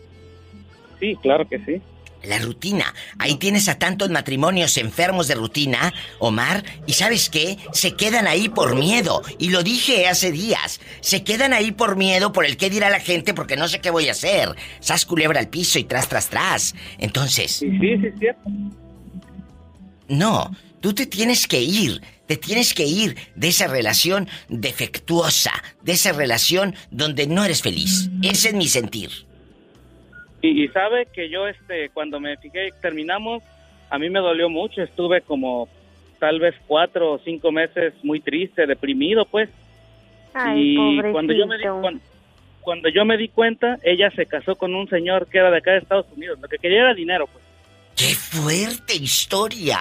Sí, claro que sí. La rutina. Ahí tienes a tantos matrimonios enfermos de rutina, Omar, y ¿sabes qué? Se quedan ahí por miedo. Y lo dije hace días. Se quedan ahí por miedo por el qué dirá la gente porque no sé qué voy a hacer. Sas culebra al piso y tras, tras, tras. Entonces... Sí, sí, sí, cierto. No, tú te tienes que ir. Te tienes que ir de esa relación defectuosa, de esa relación donde no eres feliz. Ese es mi sentir. Y, y sabe que yo, este, cuando me fijé, terminamos, a mí me dolió mucho. Estuve como tal vez cuatro o cinco meses muy triste, deprimido, pues. Ay, y cuando yo me di pobrecito. cuan- cuando yo me di cuenta, ella se casó con un señor que era de acá de Estados Unidos. Lo que quería era dinero, pues. ¡Qué fuerte historia!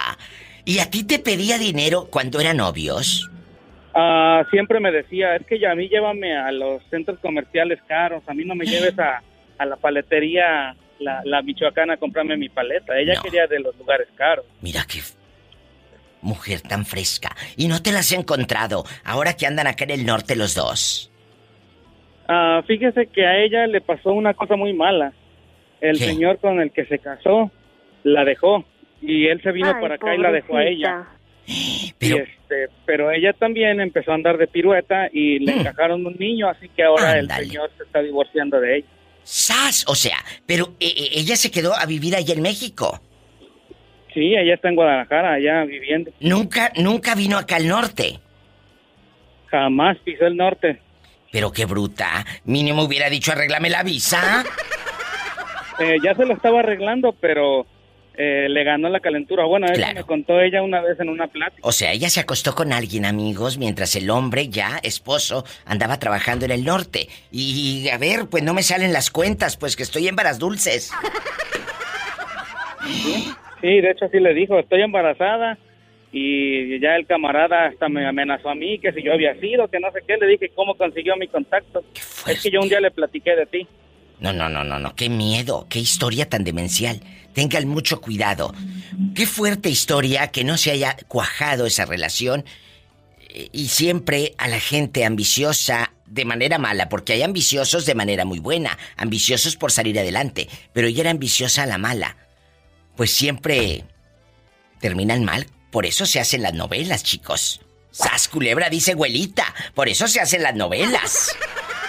¿Y a ti te pedía dinero cuando eran novios? Ah, siempre me decía, es que ya a mí llévame a los centros comerciales caros, a mí no me lleves a, a la paletería, la, la michoacana a comprarme mi paleta. Ella quería de los lugares caros. Mira qué mujer tan fresca. Y no te las he encontrado ahora que andan acá en el norte los dos. Ah, fíjese que a ella le pasó una cosa muy mala. El señor con el que se casó la dejó y él se vino Ay, para acá y la dejó a ella. Pero, Y este, pero ella también empezó a andar de pirueta y le encajaron un niño, así que ahora el señor se está divorciando de ella. ¡Sas! O sea, pero eh, eh, ella se quedó a vivir allá en México. Sí, ella está en Guadalajara, allá viviendo. Nunca, nunca vino acá al norte. Jamás pisó el norte. Pero qué bruta. Mínimo hubiera dicho arréglame la visa. Eh, ya se lo estaba arreglando, pero eh, le ganó la calentura. Bueno, eso me contó ella una vez en una plática. O sea, ella se acostó con alguien, amigos, mientras el hombre, ya esposo, andaba trabajando en el norte. Y a ver, pues no me salen las cuentas, pues que estoy en varas dulces. Sí, de hecho sí le dijo, estoy embarazada. Y ya el camarada hasta me amenazó a mí que si yo había sido, que no sé qué. Le dije, ¿cómo consiguió mi contacto? Es que yo un día le platiqué de ti. No, no, no, no, no, qué miedo, qué historia tan demencial. Tengan mucho cuidado. Qué fuerte historia que no se haya cuajado esa relación eh, y siempre a la gente ambiciosa de manera mala, porque hay ambiciosos de manera muy buena, ambiciosos por salir adelante, pero ella era ambiciosa a la mala. Pues siempre terminan mal, por eso se hacen las novelas, chicos. Sas culebra dice abuelita, por eso se hacen las novelas.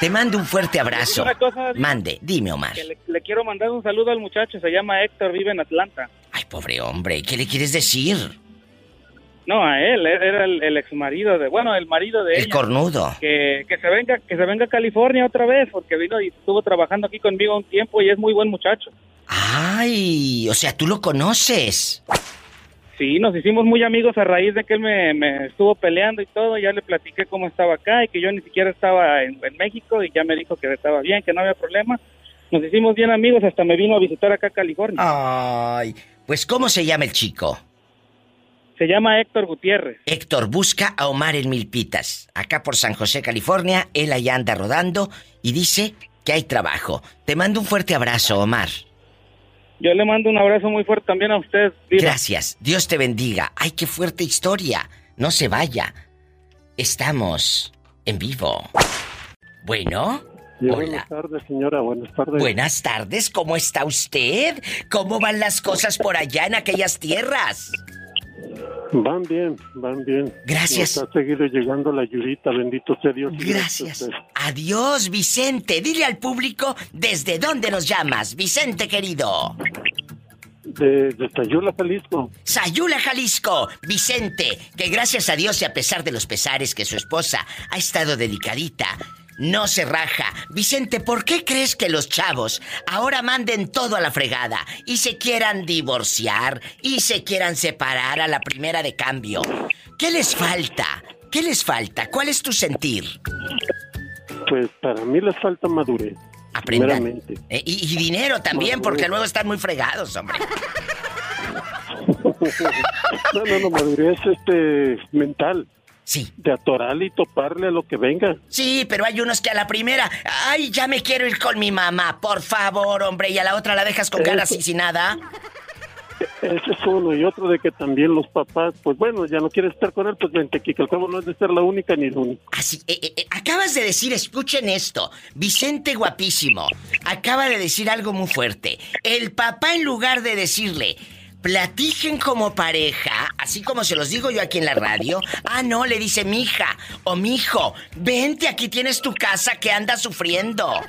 Te mando un fuerte abrazo. Una cosa, Mande, dime Omar. Que le, le quiero mandar un saludo al muchacho, se llama Héctor, vive en Atlanta. Ay, pobre hombre, ¿qué le quieres decir? No, a él, era el, el ex marido de, bueno, el marido de El ella. cornudo. Que, que se venga, que se venga a California otra vez, porque vino y estuvo trabajando aquí conmigo un tiempo y es muy buen muchacho. Ay, o sea, tú lo conoces. Sí, nos hicimos muy amigos a raíz de que él me, me estuvo peleando y todo. Ya le platiqué cómo estaba acá y que yo ni siquiera estaba en, en México y ya me dijo que estaba bien, que no había problema. Nos hicimos bien amigos, hasta me vino a visitar acá a California. Ay, pues ¿cómo se llama el chico? Se llama Héctor Gutiérrez. Héctor busca a Omar en Milpitas, acá por San José, California. Él allá anda rodando y dice que hay trabajo. Te mando un fuerte abrazo, Omar. Yo le mando un abrazo muy fuerte también a usted. Diva. Gracias. Dios te bendiga. Ay, qué fuerte historia. No se vaya. Estamos en vivo. Bueno. Sí, Hola. buenas tardes, señora. Buenas tardes. Buenas tardes, ¿cómo está usted? ¿Cómo van las cosas por allá en aquellas tierras? Van bien, van bien. Gracias. Nos ha seguido llegando la ayudita, bendito sea Dios. Gracias. Adiós, Vicente. Dile al público desde dónde nos llamas, Vicente querido. De, de Sayula, Jalisco. Sayula, Jalisco. Vicente, que gracias a Dios y a pesar de los pesares que su esposa ha estado delicadita, no se raja. Vicente, ¿por qué crees que los chavos ahora manden todo a la fregada y se quieran divorciar y se quieran separar a la primera de cambio? ¿Qué les falta? ¿Qué ¿Qué les falta? ¿Cuál es tu sentir? Pues para mí les falta madurez. Aprendan. Eh, y, y dinero también, porque luego están muy fregados, hombre. [LAUGHS] No, no, no, madurez este, mental. Sí. De atorarle y toparle a lo que venga. Sí, pero hay unos que a la primera, ay, ya me quiero ir con mi mamá, por favor, hombre, y a la otra la dejas con ganas y sin nada. Ese es uno. Y otro de que también los papás, pues bueno, ya no quieres estar con él, pues vente, que al cabo no es de ser la única ni el único. Así, eh, eh, eh, acabas de decir, escuchen esto, Vicente guapísimo, acaba de decir algo muy fuerte. El papá en lugar de decirle, platiquen como pareja, así como se los digo yo aquí en la radio, ah, no, le dice mi hija o mi hijo, vente, aquí tienes tu casa que anda sufriendo.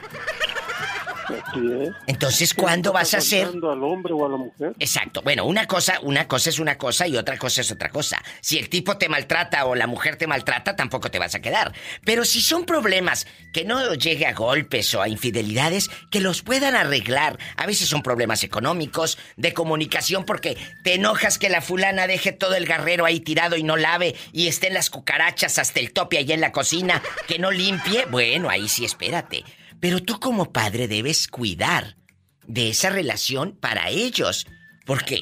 Entonces, ¿cuándo vas a hacer? Al hombre o a la mujer? Exacto. Bueno, una cosa, una cosa es una cosa y otra cosa es otra cosa. Si el tipo te maltrata o la mujer te maltrata, tampoco te vas a quedar. Pero si son problemas que no llegue a golpes o a infidelidades, que los puedan arreglar. A veces son problemas económicos, de comunicación, porque te enojas que la fulana deje todo el garrero ahí tirado y no lave y estén las cucarachas hasta el tope allá en la cocina, que no limpie. Bueno, ahí sí espérate. Pero tú como padre debes cuidar de esa relación para ellos. Porque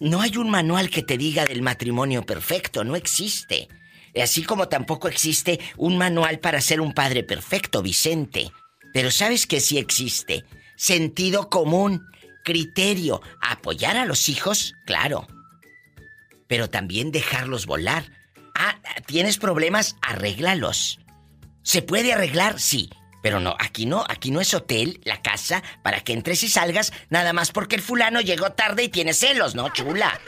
no hay un manual que te diga del matrimonio perfecto, no existe. Así como tampoco existe un manual para ser un padre perfecto, Vicente. Pero sabes que sí existe. Sentido común, criterio, apoyar a los hijos, claro. Pero también dejarlos volar. Ah, ¿tienes problemas? Arréglalos. ¿Se puede arreglar? Sí. Pero no, aquí no, aquí no es hotel, la casa, para que entres y salgas, nada más porque el fulano llegó tarde y tiene celos, ¿no, chula?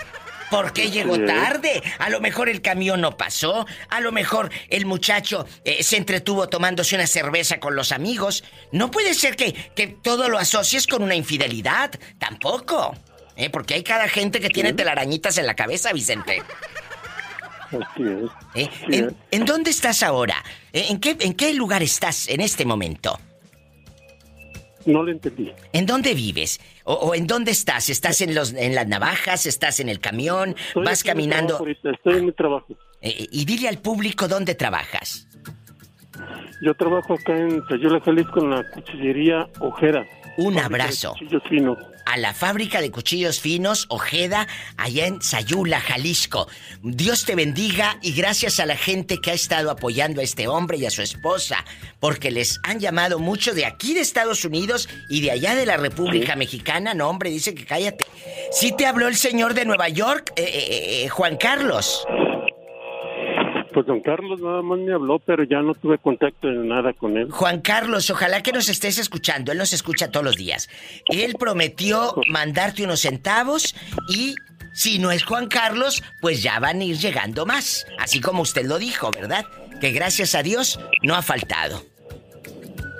¿Por qué llegó tarde? A lo mejor el camión no pasó, a lo mejor el muchacho eh, se entretuvo tomándose una cerveza con los amigos. No puede ser que, que todo lo asocies con una infidelidad, tampoco. ¿eh? Porque hay cada gente que tiene telarañitas en la cabeza, Vicente. Así es. ¿Eh? Así ¿En, es. en dónde estás ahora? ¿Eh? ¿En qué, ¿En qué lugar estás en este momento? No le entendí. ¿En dónde vives? ¿O, o en dónde estás? ¿Estás en, los, en las navajas? ¿Estás en el camión? Estoy ¿Vas caminando? trabajo estoy en mi trabajo. Eh, y dile al público dónde trabajas. Yo trabajo acá en Sayula, Jalisco, en la cuchillería Ojera. Un abrazo. Cuchillos finos. A la fábrica de cuchillos finos Ojeda, allá en Sayula, Jalisco. Dios te bendiga y gracias a la gente que ha estado apoyando a este hombre y a su esposa, porque les han llamado mucho de aquí de Estados Unidos y de allá de la República Mexicana. No, hombre, dice que cállate. Sí te habló el señor de Nueva York, eh, eh, eh, Juan Carlos. Pues don Carlos nada más me habló, pero ya no tuve contacto de nada con él. Juan Carlos, ojalá que nos estés escuchando. Él nos escucha todos los días. Él prometió mandarte unos centavos y si no es Juan Carlos, pues ya van a ir llegando más. Así como usted lo dijo, ¿verdad? Que gracias a Dios no ha faltado.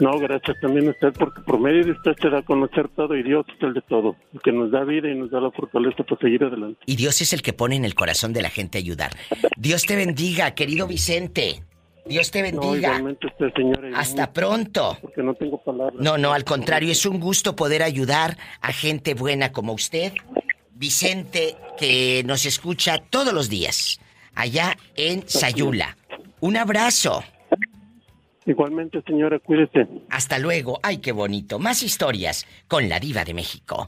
No, gracias también a usted, porque por medio de usted se da a conocer todo y Dios es el de todo, el que nos da vida y nos da la fortaleza para seguir adelante. Y Dios es el que pone en el corazón de la gente ayudar. Dios te bendiga, querido Vicente. Dios te bendiga. usted, señora. Hasta pronto. Porque no tengo palabras. No, no, al contrario, es un gusto poder ayudar a gente buena como usted, Vicente, que nos escucha todos los días, allá en Sayula. Un abrazo. Igualmente, señora, cuídese. Hasta luego. Ay, qué bonito. Más historias con la diva de México.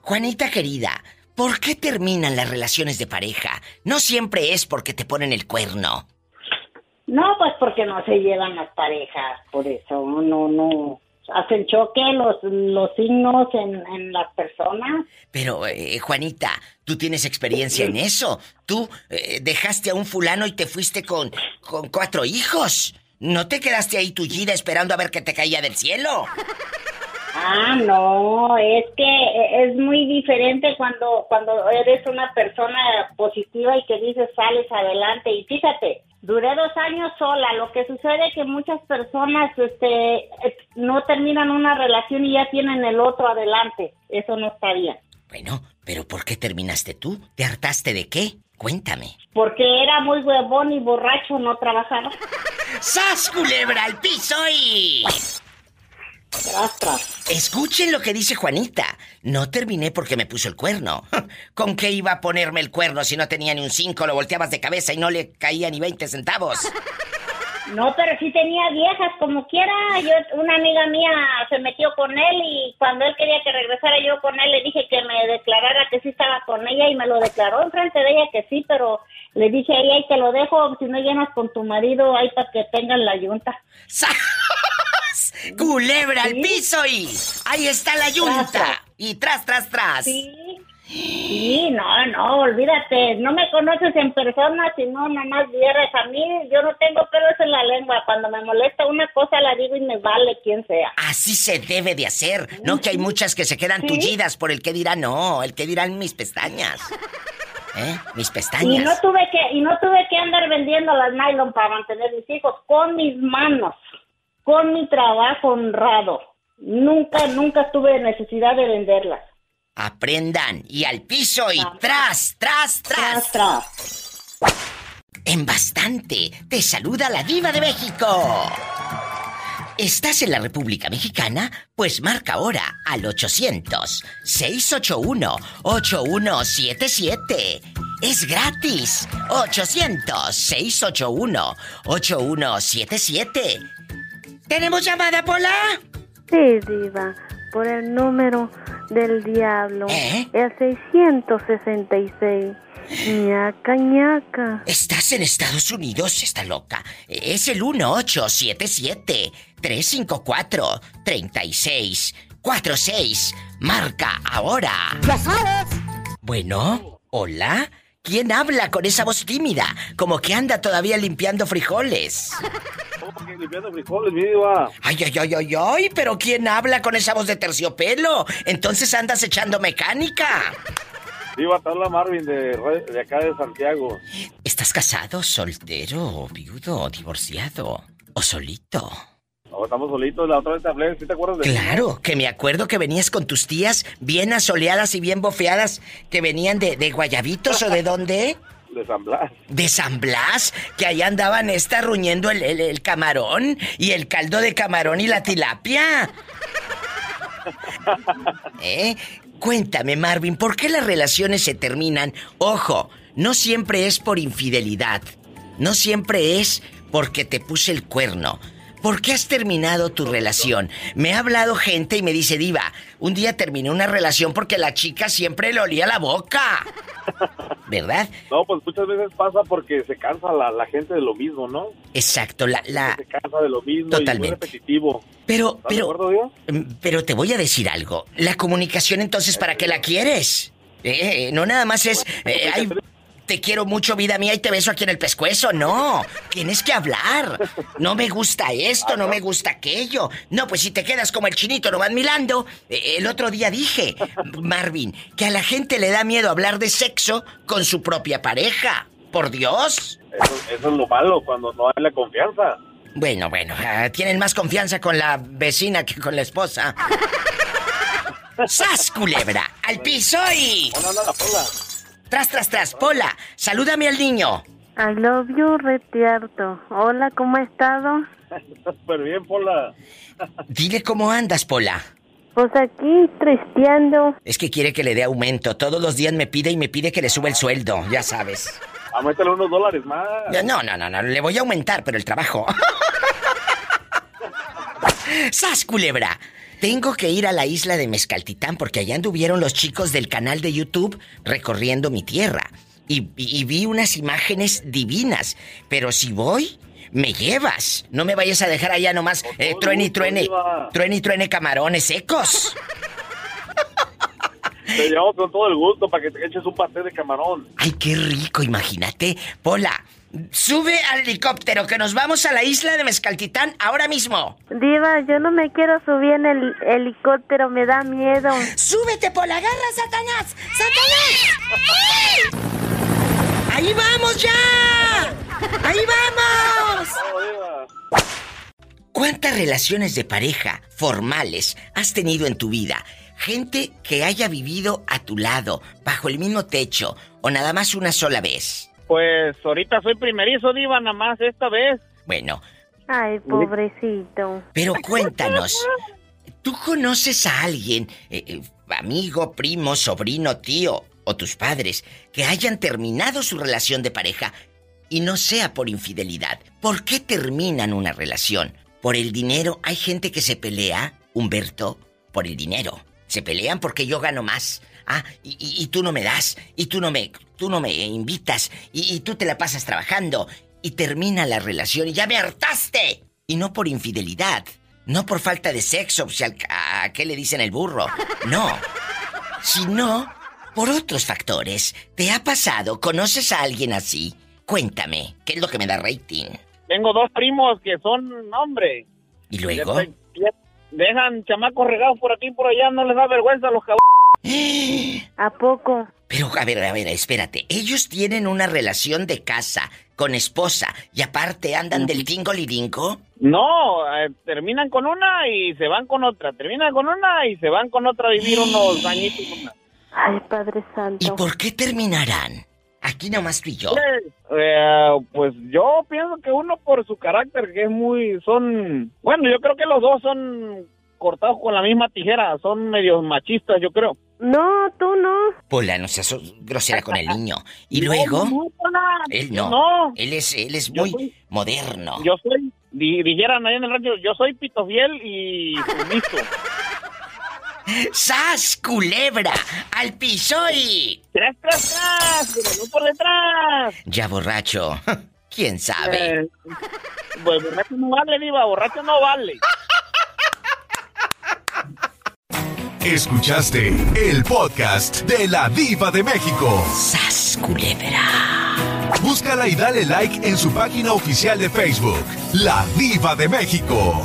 Juanita querida, ¿por qué terminan las relaciones de pareja? No siempre es porque te ponen el cuerno. No, pues porque no se llevan las parejas, por eso no, no, hacen choque los, los signos en, en las personas. Pero, eh, Juanita, tú tienes experiencia en eso. Tú eh, dejaste a un fulano y te fuiste con, con cuatro hijos. ¿No te quedaste ahí tullida esperando a ver que te caía del cielo? [LAUGHS] Ah, no, es que es muy diferente cuando, cuando eres una persona positiva y que dices sales adelante. Y fíjate, duré dos años sola. Lo que sucede es que muchas personas este, eh, no terminan una relación y ya tienen el otro adelante. Eso no está bien. Bueno, pero ¿por qué terminaste tú? ¿Te hartaste de qué? Cuéntame. Porque era muy huevón y borracho, no trabajaba. ¡Sas, culebra al piso y... Tras, tras. Escuchen lo que dice Juanita. No terminé porque me puso el cuerno. [LAUGHS] ¿Con qué iba a ponerme el cuerno si no tenía ni un 5? Lo volteabas de cabeza y no le caía ni 20 centavos. No, pero sí tenía viejas como quiera. Yo, una amiga mía se metió con él y cuando él quería que regresara yo con él le dije que me declarara que sí estaba con ella y me lo declaró enfrente de ella que sí, pero le dije a ella y te lo dejo si no llenas con tu marido ahí para que tengan la yunta. Culebra al piso y ahí está la yunta. Y tras, tras, tras. Sí. Sí, no, no, olvídate, no me conoces en persona, sino nada más vieras a mí, yo no tengo pelos en la lengua, cuando me molesta una cosa la digo y me vale quien sea. Así se debe de hacer, no que hay muchas que se quedan tullidas por el que dirán, no, el que dirán mis pestañas. ¿Eh? Mis pestañas. Y no tuve que, y no tuve que andar vendiendo las nylon para mantener mis hijos con mis manos, con mi trabajo honrado. Nunca, nunca tuve necesidad de venderlas. Aprendan y al piso y tras, tras, tras. Tras, En bastante, te saluda la diva de México. ¿Estás en la República Mexicana? Pues marca ahora al 800-681-8177. Es gratis. 800-681-8177. ¿Tenemos llamada, Pola? Sí, diva, por el número del diablo. El 666. ñaca, ñaca. ¿Estás en Estados Unidos? Está loca. Es el 1877-354-3646. Marca ahora. ¡Ya sabes! Bueno, hola. ¿Quién habla con esa voz tímida? Como que anda todavía limpiando frijoles. ¿Cómo que limpiando frijoles, mi diva? Ay, ay, ay, ay, ay, pero ¿quién habla con esa voz de terciopelo? Entonces andas echando mecánica. Diva, te habla Marvin de, de acá de Santiago. ¿Estás casado, soltero, viudo, divorciado o solito? No, estamos solitos, la otra vez te hablé, ¿sí te acuerdas de? Claro, que me acuerdo que venías con tus tías bien asoleadas y bien bofeadas, que venían de, de Guayabitos o de dónde? [LAUGHS] De San Blas. De San Blas, que ahí andaban esta ruñendo el, el- el camarón y el caldo de camarón y la tilapia. [LAUGHS] ¿Eh? Cuéntame, Marvin, ¿por qué las relaciones se terminan? Ojo, no siempre es por infidelidad. No siempre es porque te puse el cuerno. ¿Por qué has terminado tu relación? Me ha hablado gente y me dice, Diva, un día terminé una relación porque la chica siempre le olía la boca. [LAUGHS] ¿Verdad? No, pues muchas veces pasa porque se cansa la, la gente de lo mismo, ¿no? Exacto, la, la... Se cansa de lo mismo y es Totalmente. repetitivo. Pero, ¿Estás de pero, acuerdo, Diva? Mm, pero te voy a decir algo. La comunicación entonces, ¿para qué la quieres? Eh, no nada más es, eh, ay, te quiero mucho, vida mía, y te beso aquí en el pescuezo. No, tienes que hablar. No me gusta esto, no me gusta aquello. No, pues si te quedas como el chinito nomás milando. Eh, el otro día dije, Marvin, que a la gente le da miedo hablar de sexo con su propia pareja. Por Dios. Eso, eso es lo malo, cuando no hay la confianza. Bueno, bueno, ah, tienen más confianza con la vecina que con la esposa. [LAUGHS] ¡Sas, culebra! ¡Al piso y... Tras, tras, tras, Pola, salúdame al niño. I love you, retierto. Hola, ¿cómo ha estado? Súper bien, Pola. [LAUGHS] Dile cómo andas, Pola. Pues aquí, tristeando. Es que quiere que le dé aumento. Todos los días me pide y me pide que le suba el sueldo, ya sabes. Aumentale unos dólares más. No, no, no, no, le voy a aumentar, pero el trabajo. [LAUGHS] ¡Sas, culebra! Tengo que ir a la isla de Mezcaltitán porque allá anduvieron los chicos del canal de YouTube recorriendo mi tierra. Y, vi unas imágenes divinas. Pero si voy, me llevas. No me vayas a dejar allá nomás eh, truene y truene. Truene y truene camarones secos. Te llevamos con todo el gusto para que te eches un pastel de camarón. Ay, qué rico, imagínate. Pola, sube al helicóptero que nos vamos a la isla de Mezcaltitán ahora mismo. Diva, yo no me quiero subir en el helicóptero, me da miedo. ¡Súbete, Pola! ¡Agarra, Satanás! ¡Satanás! ¡Ahí vamos ya! ¡Ahí vamos! ¿Cuántas relaciones de pareja formales has tenido en tu vida? Gente que haya vivido a tu lado, bajo el mismo techo, o nada más una sola vez. Pues ahorita soy primerizo, Diva, nada más esta vez. Bueno, Ay, pobrecito. pero [LAUGHS] cuéntanos, ¿Tú conoces a alguien, eh, eh, amigo, primo, sobrino, tío o tus padres, que hayan terminado su relación de pareja y no sea por infidelidad? ¿Por qué terminan una relación? ¿Por el dinero? Hay gente que se pelea, Humberto, por el dinero. Se pelean porque yo gano más. Ah, y, y- y tú no me das, y tú no me, tú no me invitas, y, y tú te la pasas trabajando, y termina la relación y ya me hartaste. Y no por infidelidad, no por falta de sexo, o sea, ¿a a qué le dicen el burro? No, sino por otros factores. ¿Te ha pasado? ¿Conoces a alguien así? Cuéntame, ¿qué es lo que me da rating? Tengo dos primos que son, hombre. ¿Y luego? Dejan chamacos regados por aquí y por allá, no les da vergüenza a los cabrones. [GASPS] ¿A poco? Pero, a ver, a ver, espérate. Ellos tienen una relación de casa con esposa y aparte andan del tingo liringo. No, eh, terminan con una y se van con otra. Terminan con una y se van con otra a vivir [GASPS] unos añitos. Ay, Padre Santo. ¿Y por qué terminarán? Aquí nomás tú y yo. Eh, pues yo pienso que uno por su carácter, que es muy, son, bueno, yo creo que los dos son cortados con la misma tijera, son medios machistas, yo creo. No, tú no. Pola, no seas grosera con el niño. [LAUGHS] Y luego, No, él no. no. Él es, él es Yo muy soy- moderno. Yo soy, di- dijeran allá en el rancho, yo soy pito fiel y sumiso. [LAUGHS] ¡Sas, culebra! ¡Al piso y... ¡Tras, tras, tras! ¡Pero no por detrás! Ya borracho. [LAUGHS] ¿Quién sabe? Eh, pues borracho no vale, diva, borracho no vale. Escuchaste el podcast de la Diva de México. ¡Sas, culebra! Búscala y dale like en su página oficial de Facebook, La Diva de México.